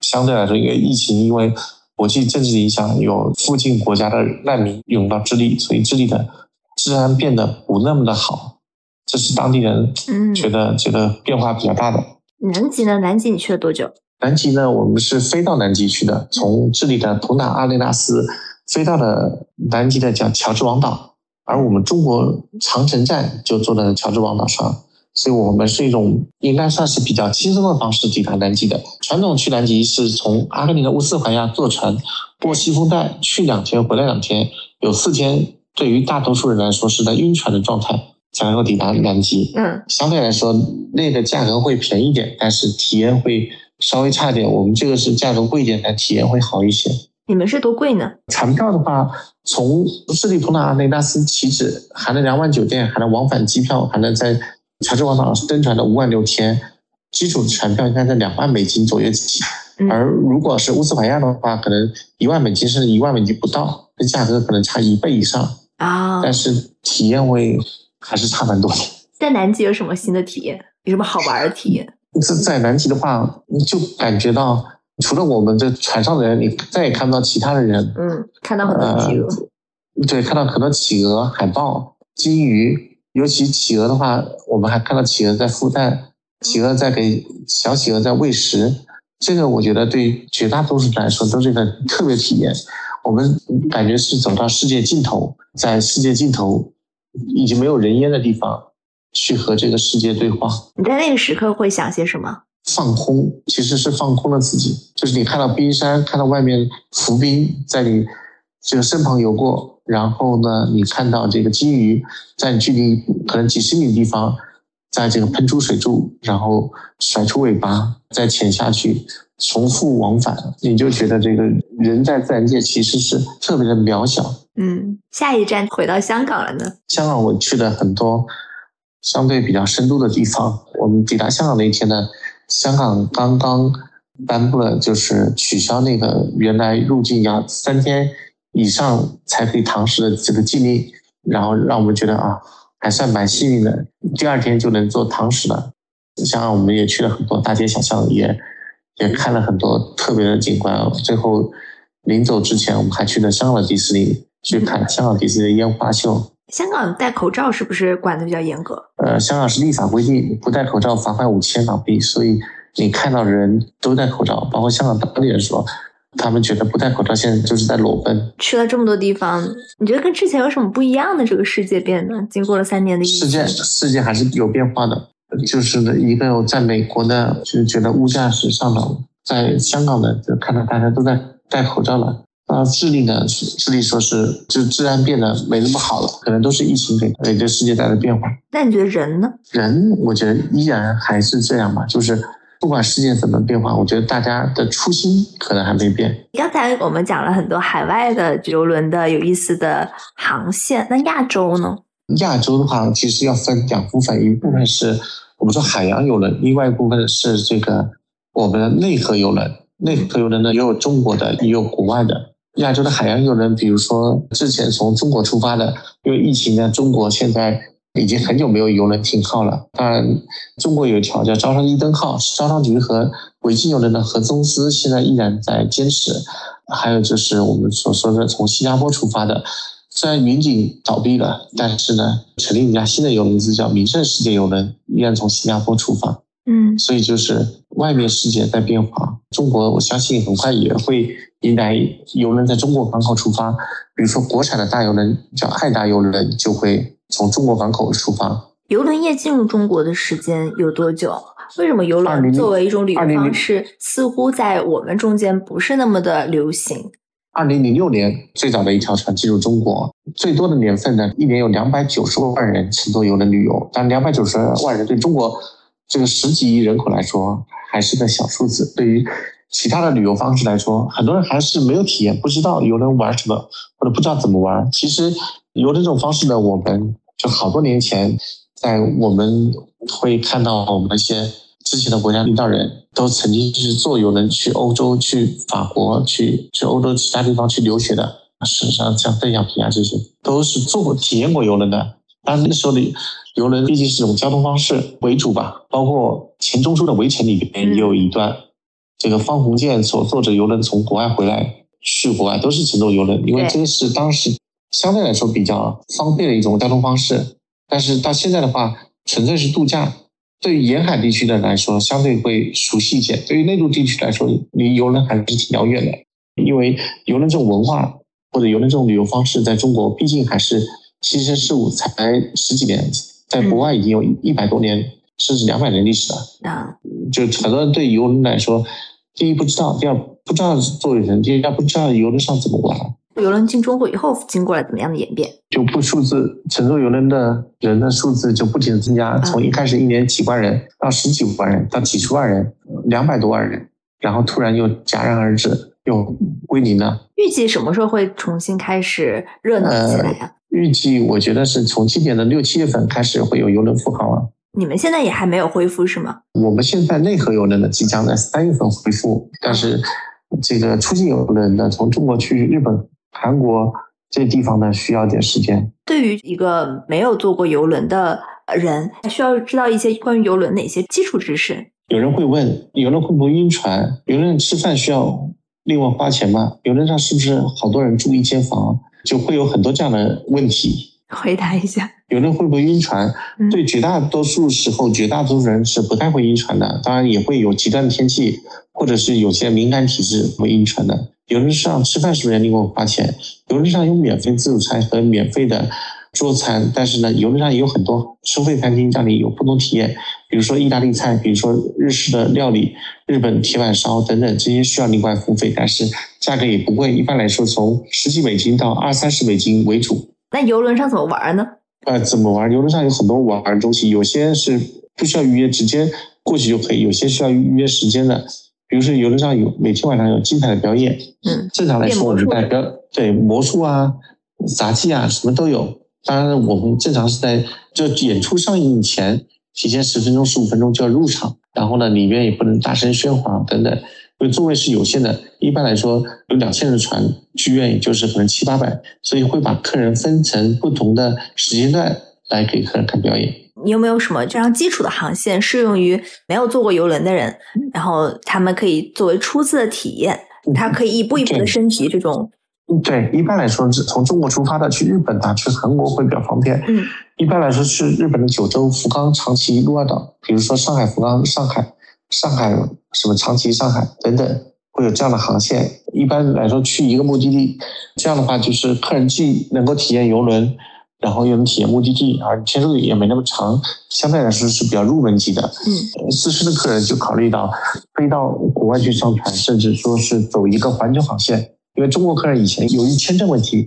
相对来说，因为疫情，因为国际政治影响，有附近国家的难民涌到智利，所以智利的治安变得不那么的好。这是当地人觉得觉得变化比较大的。南极呢？南极你去了多久？南极呢，我们是飞到南极去的，从智利的普纳阿雷纳斯飞到了南极的叫乔治王岛，而我们中国长城站就坐在乔治王岛上，所以我们是一种应该算是比较轻松的方式抵达南极的。传统去南极是从阿根廷的乌斯怀亚坐船过西风带去两天，回来两天，有四天，对于大多数人来说是在晕船的状态才能够抵达南极。嗯，相对来说那个价格会便宜点，但是体验会。稍微差点，我们这个是价格贵一点，但体验会好一些。你们是多贵呢？船票的话，从智利普纳阿雷纳斯起止，含了两晚酒店，含了往返机票，含了在乔治王岛登船的五晚六天，基础的船票应该在两万美金左右起。而如果是乌斯怀亚的话，可能一万美金甚至一万美金不到，这价格可能差一倍以上啊。但是体验会还是差蛮多的。在南极有什么新的体验？有什么好玩的体验？在在南极的话，你就感觉到除了我们这船上的人，你再也看不到其他的人。嗯，看到很多企鹅。对，看到很多企鹅、海豹、金鱼，尤其企鹅的话，我们还看到企鹅在孵蛋，企鹅在给小企鹅在喂食。这个我觉得对绝大多数人来说都是一个特别体验。我们感觉是走到世界尽头，在世界尽头已经没有人烟的地方。去和这个世界对话。你在那个时刻会想些什么？放空，其实是放空了自己。就是你看到冰山，看到外面浮冰在你这个身旁游过，然后呢，你看到这个金鱼在距离可能几十米的地方，在这个喷出水柱，然后甩出尾巴，再潜下去，重复往返，你就觉得这个人在自然界其实是特别的渺小。嗯，下一站回到香港了呢。香港我去了很多。相对比较深度的地方，我们抵达香港那一天呢，香港刚刚颁布了，就是取消那个原来入境要三天以上才可以堂食的这个禁令，然后让我们觉得啊，还算蛮幸运的，第二天就能做堂食了。香港我们也去了很多大街小巷，也也看了很多特别的景观。最后临走之前，我们还去了香港迪士尼，去看香港迪士尼的烟花秀。香港戴口罩是不是管的比较严格？呃，香港是立法规定不戴口罩罚款五千港币，所以你看到的人都戴口罩，包括香港当地人说，他们觉得不戴口罩现在就是在裸奔。去了这么多地方，你觉得跟之前有什么不一样的？这个世界变得经过了三年的世界世界还是有变化的。就是一个在美国呢，就是觉得物价是上涨，在香港呢，就看到大家都在戴口罩了。啊，智利呢？智利说是就治安变得没那么好了，可能都是疫情给给这世界带来的变化。那你觉得人呢？人，我觉得依然还是这样吧，就是不管世界怎么变化，我觉得大家的初心可能还没变。刚才我们讲了很多海外的游轮的有意思的航线，那亚洲呢？亚洲的话，其实要分两部分，一部分是我们说海洋游轮，另外一部分是这个我们的内河游轮。内河游轮呢，也有中国的，也有国外的。亚洲的海洋游轮，比如说之前从中国出发的，因为疫情呢，中国现在已经很久没有游轮停靠了。当然，中国有一条叫招商一灯号，招商局和维京游轮的合资公司现在依然在坚持。还有就是我们所说的从新加坡出发的，虽然云锦倒闭了，但是呢，成立一家新的游轮公司叫名胜世界游轮，依然从新加坡出发。嗯，所以就是外面世界在变化，中国我相信很快也会迎来游轮在中国港口出发。比如说国产的大游轮叫爱达游轮，就会从中国港口出发。游轮业进入中国的时间有多久？为什么游轮作为一种旅游方式，似乎在我们中间不是那么的流行？二零零六年最早的一条船进入中国，最多的年份呢，一年有两百九十万人乘坐游轮旅游。但两百九十万人对中国这个十几亿人口来说，还是个小数字。对于其他的旅游方式来说，很多人还是没有体验，不知道游轮玩什么，或者不知道怎么玩。其实游轮这种方式呢，我们就好多年前，在我们会看到我们一些。之前的国家领导人都曾经是坐游轮去欧洲、去法国、去去欧洲其他地方去留学的。事实上，像邓小平啊这些，都是坐过、体验过游轮的。但那时候的游轮毕竟是这种交通方式为主吧。包括钱钟书的《围城》里边也有一段，这个方鸿渐所坐着游轮从国外回来，去国外都是乘坐游轮，因为这个是当时相对来说比较方便的一种交通方式。但是到现在的话，纯粹是度假。对于沿海地区的来说，相对会熟悉一些；对于内陆地区来说，离游轮还是挺遥远的。因为游轮这种文化或者游轮这种旅游方式，在中国毕竟还是新生事物，才十几年，在国外已经有一百多年甚至两百年历史了。啊，就很多人对游轮来说，第一不知道，第二不知道作为人，第二不知道游轮上怎么玩。游轮进中国以后，经过了怎么样的演变？就不数字乘坐游轮的人的数字就不停的增加，从一开始一年几万人，到十几万人，到几十万人，两百多万人，然后突然又戛然而止，又归零了。预计什么时候会重新开始热闹起来呀？预计我觉得是从今年的六七月份开始会有游轮复航了。你们现在也还没有恢复是吗？我们现在内河游轮呢，即将在三月份恢复，但是这个出境游轮呢，从中国去日本。韩国这地方呢，需要点时间。对于一个没有坐过游轮的人，还需要知道一些关于游轮哪些基础知识。有人会问，游轮会不会晕船？游轮吃饭需要另外花钱吗？游轮上是不是好多人住一间房？就会有很多这样的问题。回答一下，游轮会不会晕船？对绝大多数时候，绝大多数人是不太会晕船的。当然也会有极端的天气，或者是有些敏感体质会晕船的。游轮上吃饭是不是要另外花钱？游轮上有免费自助餐和免费的桌餐，但是呢，游轮上也有很多收费餐厅，让你有不同体验。比如说意大利菜，比如说日式的料理、日本铁板烧等等，这些需要另外付费，但是价格也不贵。一般来说，从十几美金到二三十美金为主。那游轮上怎么玩呢？呃，怎么玩？游轮上有很多玩的东西，有些是不需要预约，直接过去就可以；有些需要预约时间的。比如说游轮上有每天晚上有精彩的表演，嗯，正常来说我们代表对魔术啊、杂技啊什么都有。当然我们正常是在就演出上映前提前十分钟、十五分钟就要入场，然后呢里面也不能大声喧哗等等，因为座位是有限的。一般来说有两千人的船，剧院也就是可能七八百，所以会把客人分成不同的时间段来给客人看表演。你有没有什么非常基础的航线适用于没有坐过游轮的人？然后他们可以作为初次的体验，他可以一步一步的升级这种。对，一般来说是从中国出发的去日本啊，去韩国会比较方便。嗯，一般来说去日本的九州、福冈、长崎、鹿儿岛，比如说上海、福冈、上海、上海什么长崎、上海等等，会有这样的航线。一般来说去一个目的地，这样的话就是客人既能够体验游轮。然后又能体验目的地，而天数也没那么长，相对来说是比较入门级的。嗯，自身的客人就考虑到飞到国外去上船，甚至说是走一个环球航线。因为中国客人以前由于签证问题，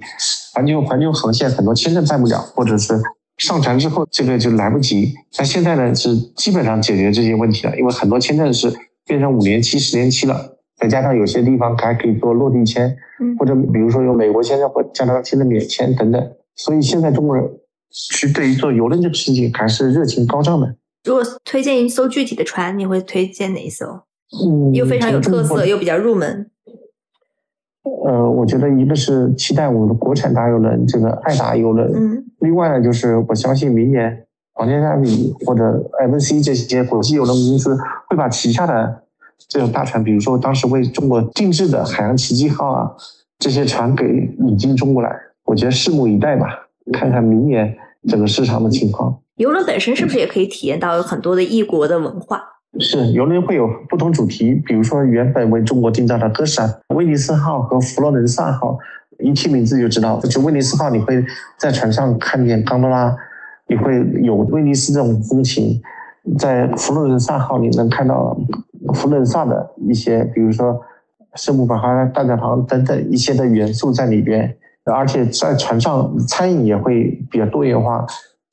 环球环球航线很多签证办不了，或者是上船之后这个就来不及。那现在呢是基本上解决这些问题了，因为很多签证是变成五年期、十年期了，再加上有些地方还可以做落地签，或者比如说有美国签证或加拿大签证免签等等。所以现在中国人去对于做邮轮这个事情还是热情高涨的。如果推荐一艘具体的船，你会推荐哪一艘？嗯，又非常有特色，又比较入门。呃，我觉得一个是期待我们的国产大游轮，这个爱达游轮。嗯。另外呢，就是我相信明年皇家加勒比或者 MC 这些国际游轮公司会把旗下的这种大船，比如说当时为中国定制的海洋奇迹号啊这些船给引进中国来。我觉得拭目以待吧，看看明年整个市场的情况。游轮本身是不是也可以体验到有很多的异国的文化？是游轮会有不同主题，比如说原本为中国定造的歌山、威尼斯号和佛罗伦萨号，一听名字就知道，就威尼斯号你会在船上看见冈多拉，你会有威尼斯这种风情；在佛罗伦萨号你能看到佛罗伦萨的一些，比如说圣母百花大教堂等等一些的元素在里边，而且在船上餐饮也会比较多元化，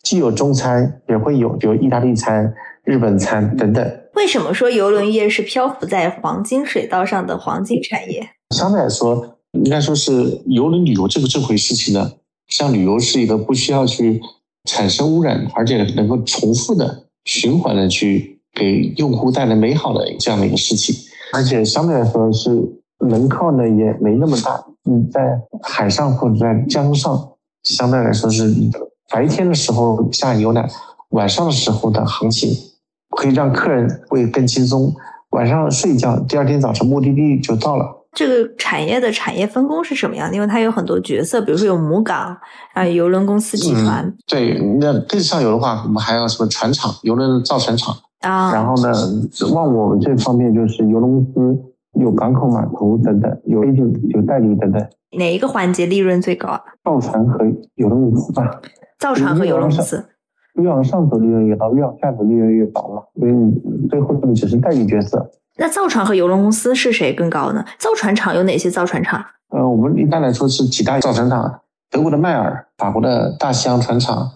既有中餐，也会有比如意大利餐。日本餐等等。为什么说游轮业是漂浮在黄金水道上的黄金产业？相对来说，应该说是游轮旅游这个这回事情呢，像旅游是一个不需要去产生污染，而且能够重复的、循环的去给用户带来美好的这样的一个事情，而且相对来说是能耗呢也没那么大。你在海上或者在江上，相对来说是白天的时候下游览，晚上的时候的航行。可以让客人会更轻松，晚上睡一觉，第二天早晨目的地就到了。这个产业的产业分工是什么样的？因为它有很多角色，比如说有母港啊，邮轮公司集团。对，那更上游的话，我们还有什么船厂、邮轮造船厂啊。然后呢，往我们这方面就是邮轮公司有港口码头等等，有 A 有代理等等。哪一个环节利润最高啊？造船和邮轮公司吧。造船和邮轮公司。越往上走利润越高，越往下走利润越薄嘛。所以你最后你只是代理角色。那造船和邮轮公司是谁更高呢？造船厂有哪些造船厂？呃，我们一般来说是几大造船厂：德国的迈尔、法国的大西洋船厂、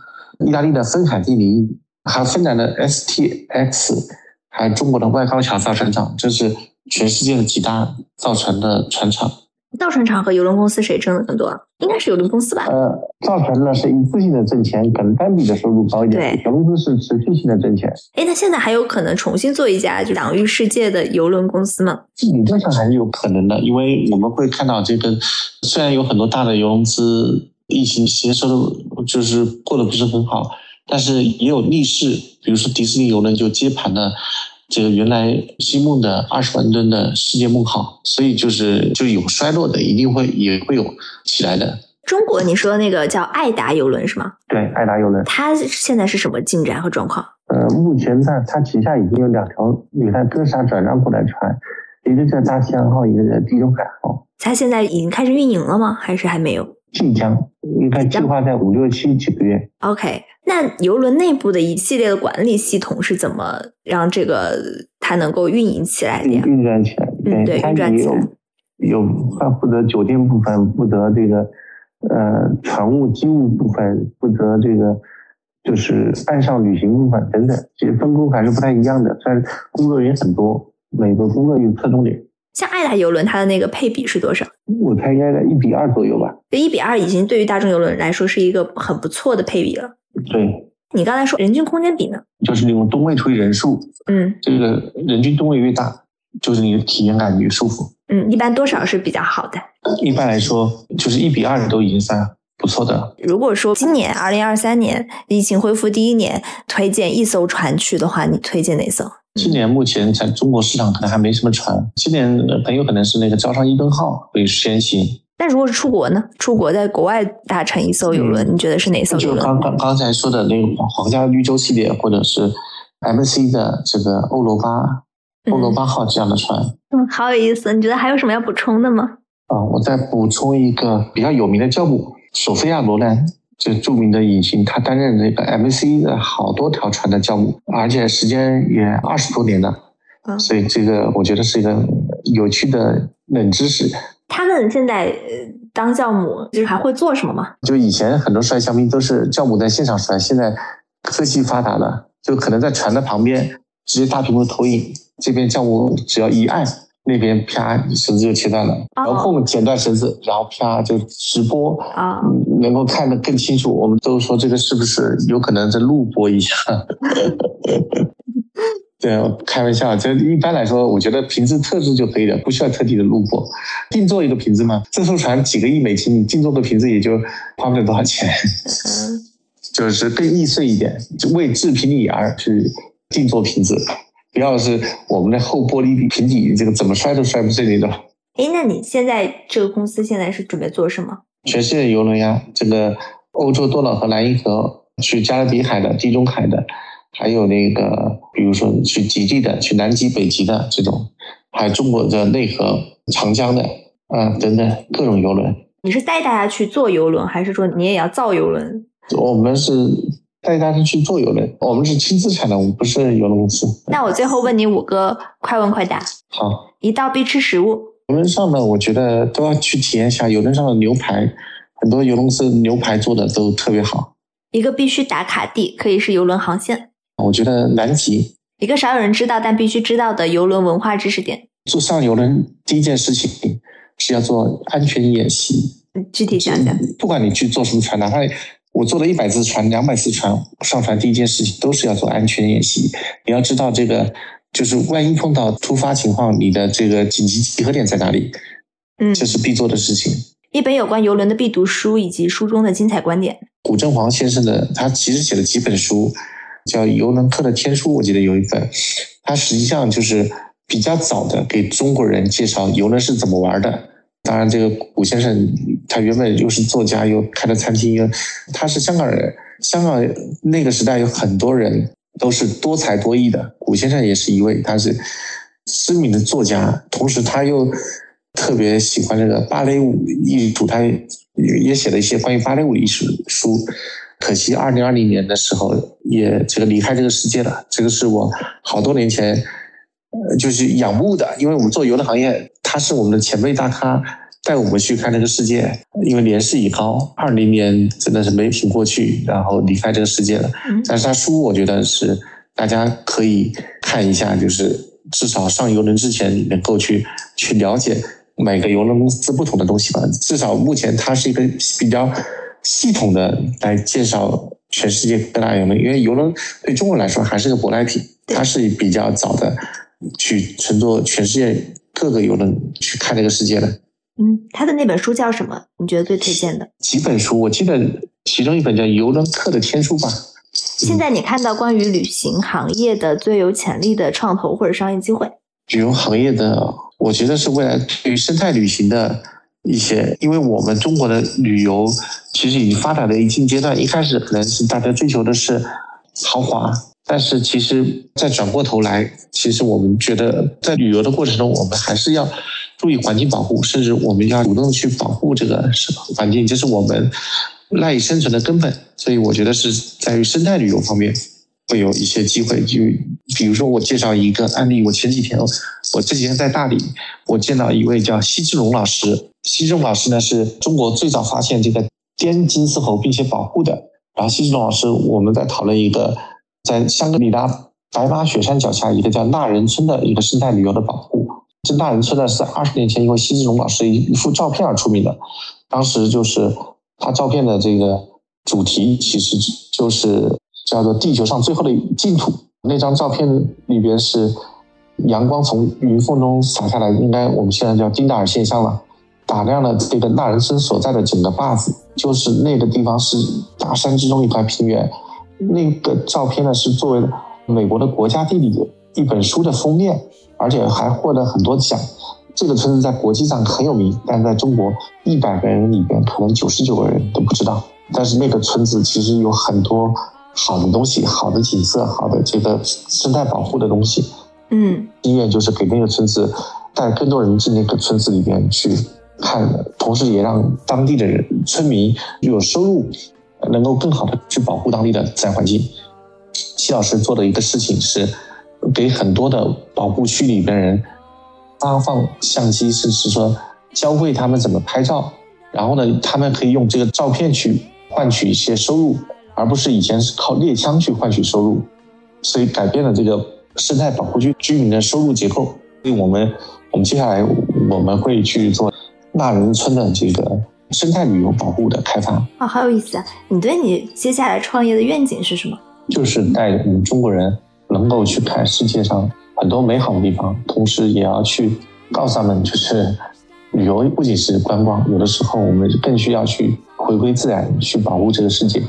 意大利的芬海蒂尼，还有芬兰的 STX，还有中国的外高桥造船厂。这是全世界的几大造船的船厂。造船厂和邮轮公司谁挣的更多？应该是邮轮公司吧。呃，造船呢是一次性的挣钱，可能单笔的收入高一点。对，邮轮公司是持续性的挣钱。哎，那现在还有可能重新做一家就享誉世界的邮轮公司吗？理论上还是有可能的，因为我们会看到这个，虽然有很多大的邮轮公司疫情期间收入就是过得不是很好，但是也有逆势，比如说迪士尼邮轮就接盘了。这个原来西梦的二十万吨的世界梦号，所以就是就有衰落的，一定会也会有起来的。中国你说那个叫爱达邮轮是吗？对，爱达邮轮，它现在是什么进展和状况？呃，目前在它旗下已经有两条你看哥沙转让过来船，一个叫大西洋号，一个叫地中海号。它现在已经开始运营了吗？还是还没有？即将，应该计划在五六七几个月。OK，那游轮内部的一系列的管理系统是怎么让这个它能够运营起来的？运转起来，嗯，对，运转起来。有他负责酒店部分，负责这个呃船务机务部分，负责这个就是岸上旅行部分等等，其实分工还是不太一样的，但是工作人员很多，每个工作有侧重点。像爱达游轮，它的那个配比是多少？我猜应该在一比二左右吧。这一比二已经对于大众游轮来说是一个很不错的配比了。对，你刚才说人均空间比呢？就是你用吨位除以人数，嗯，这个人均吨位越大，就是你的体验感越舒服。嗯，一般多少是比较好的？一般来说，就是一比二都已经算不错的。如果说今年二零二三年疫情恢复第一年，推荐一艘船去的话，你推荐哪艘？今年目前在中国市场可能还没什么船，今年很有可能是那个招商一吨号会先行。那如果是出国呢？出国在国外搭乘一艘游轮，你觉得是哪艘游轮？就刚刚刚才说的那个皇皇家绿洲系列，或者是 MC 的这个欧罗巴、欧罗巴号这样的船。嗯，好有意思。你觉得还有什么要补充的吗？啊，我再补充一个比较有名的教母索菲亚罗兰。这著名的引擎，他担任这个 MC 的好多条船的教母，而且时间也二十多年了，所以这个我觉得是一个有趣的冷知识。他们现在当教母，就是还会做什么吗？就以前很多摔香槟都是教母在现场摔，现在科技发达了，就可能在船的旁边直接大屏幕投影，这边教母只要一按。那边啪绳子就切断了，然后剪断绳子，然后啪就直播啊，能够看得更清楚。我们都说这个是不是有可能在录播一下？对，开玩笑。这一般来说，我觉得瓶子特制就可以了，不需要特地的录播。定做一个瓶子嘛，这艘船几个亿美金，你定做个瓶子也就花不了多少钱，就是更易碎一点，就为制瓶礼而去定做瓶子。不要是我们的后玻璃瓶底，这个怎么摔都摔不碎那种。哎，那你现在这个公司现在是准备做什么？全世界游轮呀，这个欧洲多瑙河、莱茵河，去加勒比海的、地中海的，还有那个比如说去极地的、去南极、北极的这种，还有中国的内河、长江的啊等等各种游轮。你是带大家去坐游轮，还是说你也要造游轮？我们是带大家去坐游轮，我们是轻资产的，我们不是游轮公司。那我最后问你五个快问快答。好，一道必吃食物。游轮上呢，我觉得都要去体验一下游轮上的牛排，很多游轮公司牛排做的都特别好。一个必须打卡地，可以是游轮航线。我觉得南极。一个少有人知道但必须知道的游轮文化知识点。坐上游轮第一件事情。是要做安全演习，具体讲讲。不管你去坐什么船，哪怕我坐了一百次船、两百次船，上船第一件事情都是要做安全演习。你要知道这个，就是万一碰到突发情况，你的这个紧急集合点在哪里？嗯，这是必做的事情。一本有关游轮的必读书，以及书中的精彩观点。古正煌先生的，他其实写了几本书，叫《游轮客的天书》，我记得有一本，他实际上就是。比较早的给中国人介绍游轮是怎么玩的。当然，这个古先生他原本又是作家，又开了餐厅，又他是香港人。香港那个时代有很多人都是多才多艺的，古先生也是一位，他是知名的作家，同时他又特别喜欢这个芭蕾舞艺术，他也写了一些关于芭蕾舞艺术书。可惜二零二零年的时候也这个离开这个世界了。这个是我好多年前。呃，就是仰慕的，因为我们做游乐行业，他是我们的前辈大咖，带我们去看这个世界。因为年事已高，二零年真的是没挺过去，然后离开这个世界了。但是他书，我觉得是大家可以看一下，就是至少上游轮之前能够去去了解每个游轮公司不同的东西吧。至少目前它是一个比较系统的来介绍全世界各大游轮，因为游轮对中国来说还是个舶来品，它是比较早的。去乘坐全世界各个游轮去看这个世界的。嗯，他的那本书叫什么？你觉得最推荐的？几本书，我记得其中一本叫《游轮客的天书》吧。现在你看到关于旅行行业的最有潜力的创投或者商业机会？旅游行业的，我觉得是未来对于生态旅行的一些，因为我们中国的旅游其实已经发展到一定阶段，一开始可能是大家追求的是豪华。但是其实再转过头来，其实我们觉得在旅游的过程中，我们还是要注意环境保护，甚至我们要主动去保护这个环境，这是我们赖以生存的根本。所以我觉得是在于生态旅游方面会有一些机会。就比如说我介绍一个案例，我前几天我这几天在大理，我见到一位叫奚志龙老师。奚志龙老师呢是中国最早发现这个滇金丝猴并且保护的。然后奚志龙老师，我们在讨论一个。在香格里拉白马雪山脚下，一个叫纳人村的一个生态旅游的保护。这纳人村呢，是在二十年前因为西子荣老师一一幅照片而出名的。当时就是他照片的这个主题，其实就是叫做“地球上最后的净土”。那张照片里边是阳光从云缝中洒下来，应该我们现在叫丁达尔现象了，打亮了这个纳人村所在的整个坝子。就是那个地方是大山之中一块平原。那个照片呢，是作为美国的国家地理一本书的封面，而且还获得很多奖。这个村子在国际上很有名，但在中国一百个人里边，可能九十九个人都不知道。但是那个村子其实有很多好的东西，好的景色，好的这个生态保护的东西。嗯，医院就是给那个村子带更多人进那个村子里边去看，同时也让当地的人村民有收入。能够更好的去保护当地的自然环境。齐老师做的一个事情是，给很多的保护区里边人发放相机，甚至说教会他们怎么拍照。然后呢，他们可以用这个照片去换取一些收入，而不是以前是靠猎枪去换取收入。所以改变了这个生态保护区居民的收入结构。所以我们我们接下来我们会去做纳人村的这个。生态旅游保护的开发啊，好有意思啊！你对你接下来创业的愿景是什么？就是带我们中国人能够去看世界上很多美好的地方，同时也要去告诉他们，就是旅游不仅是观光，有的时候我们更需要去回归自然，去保护这个世界。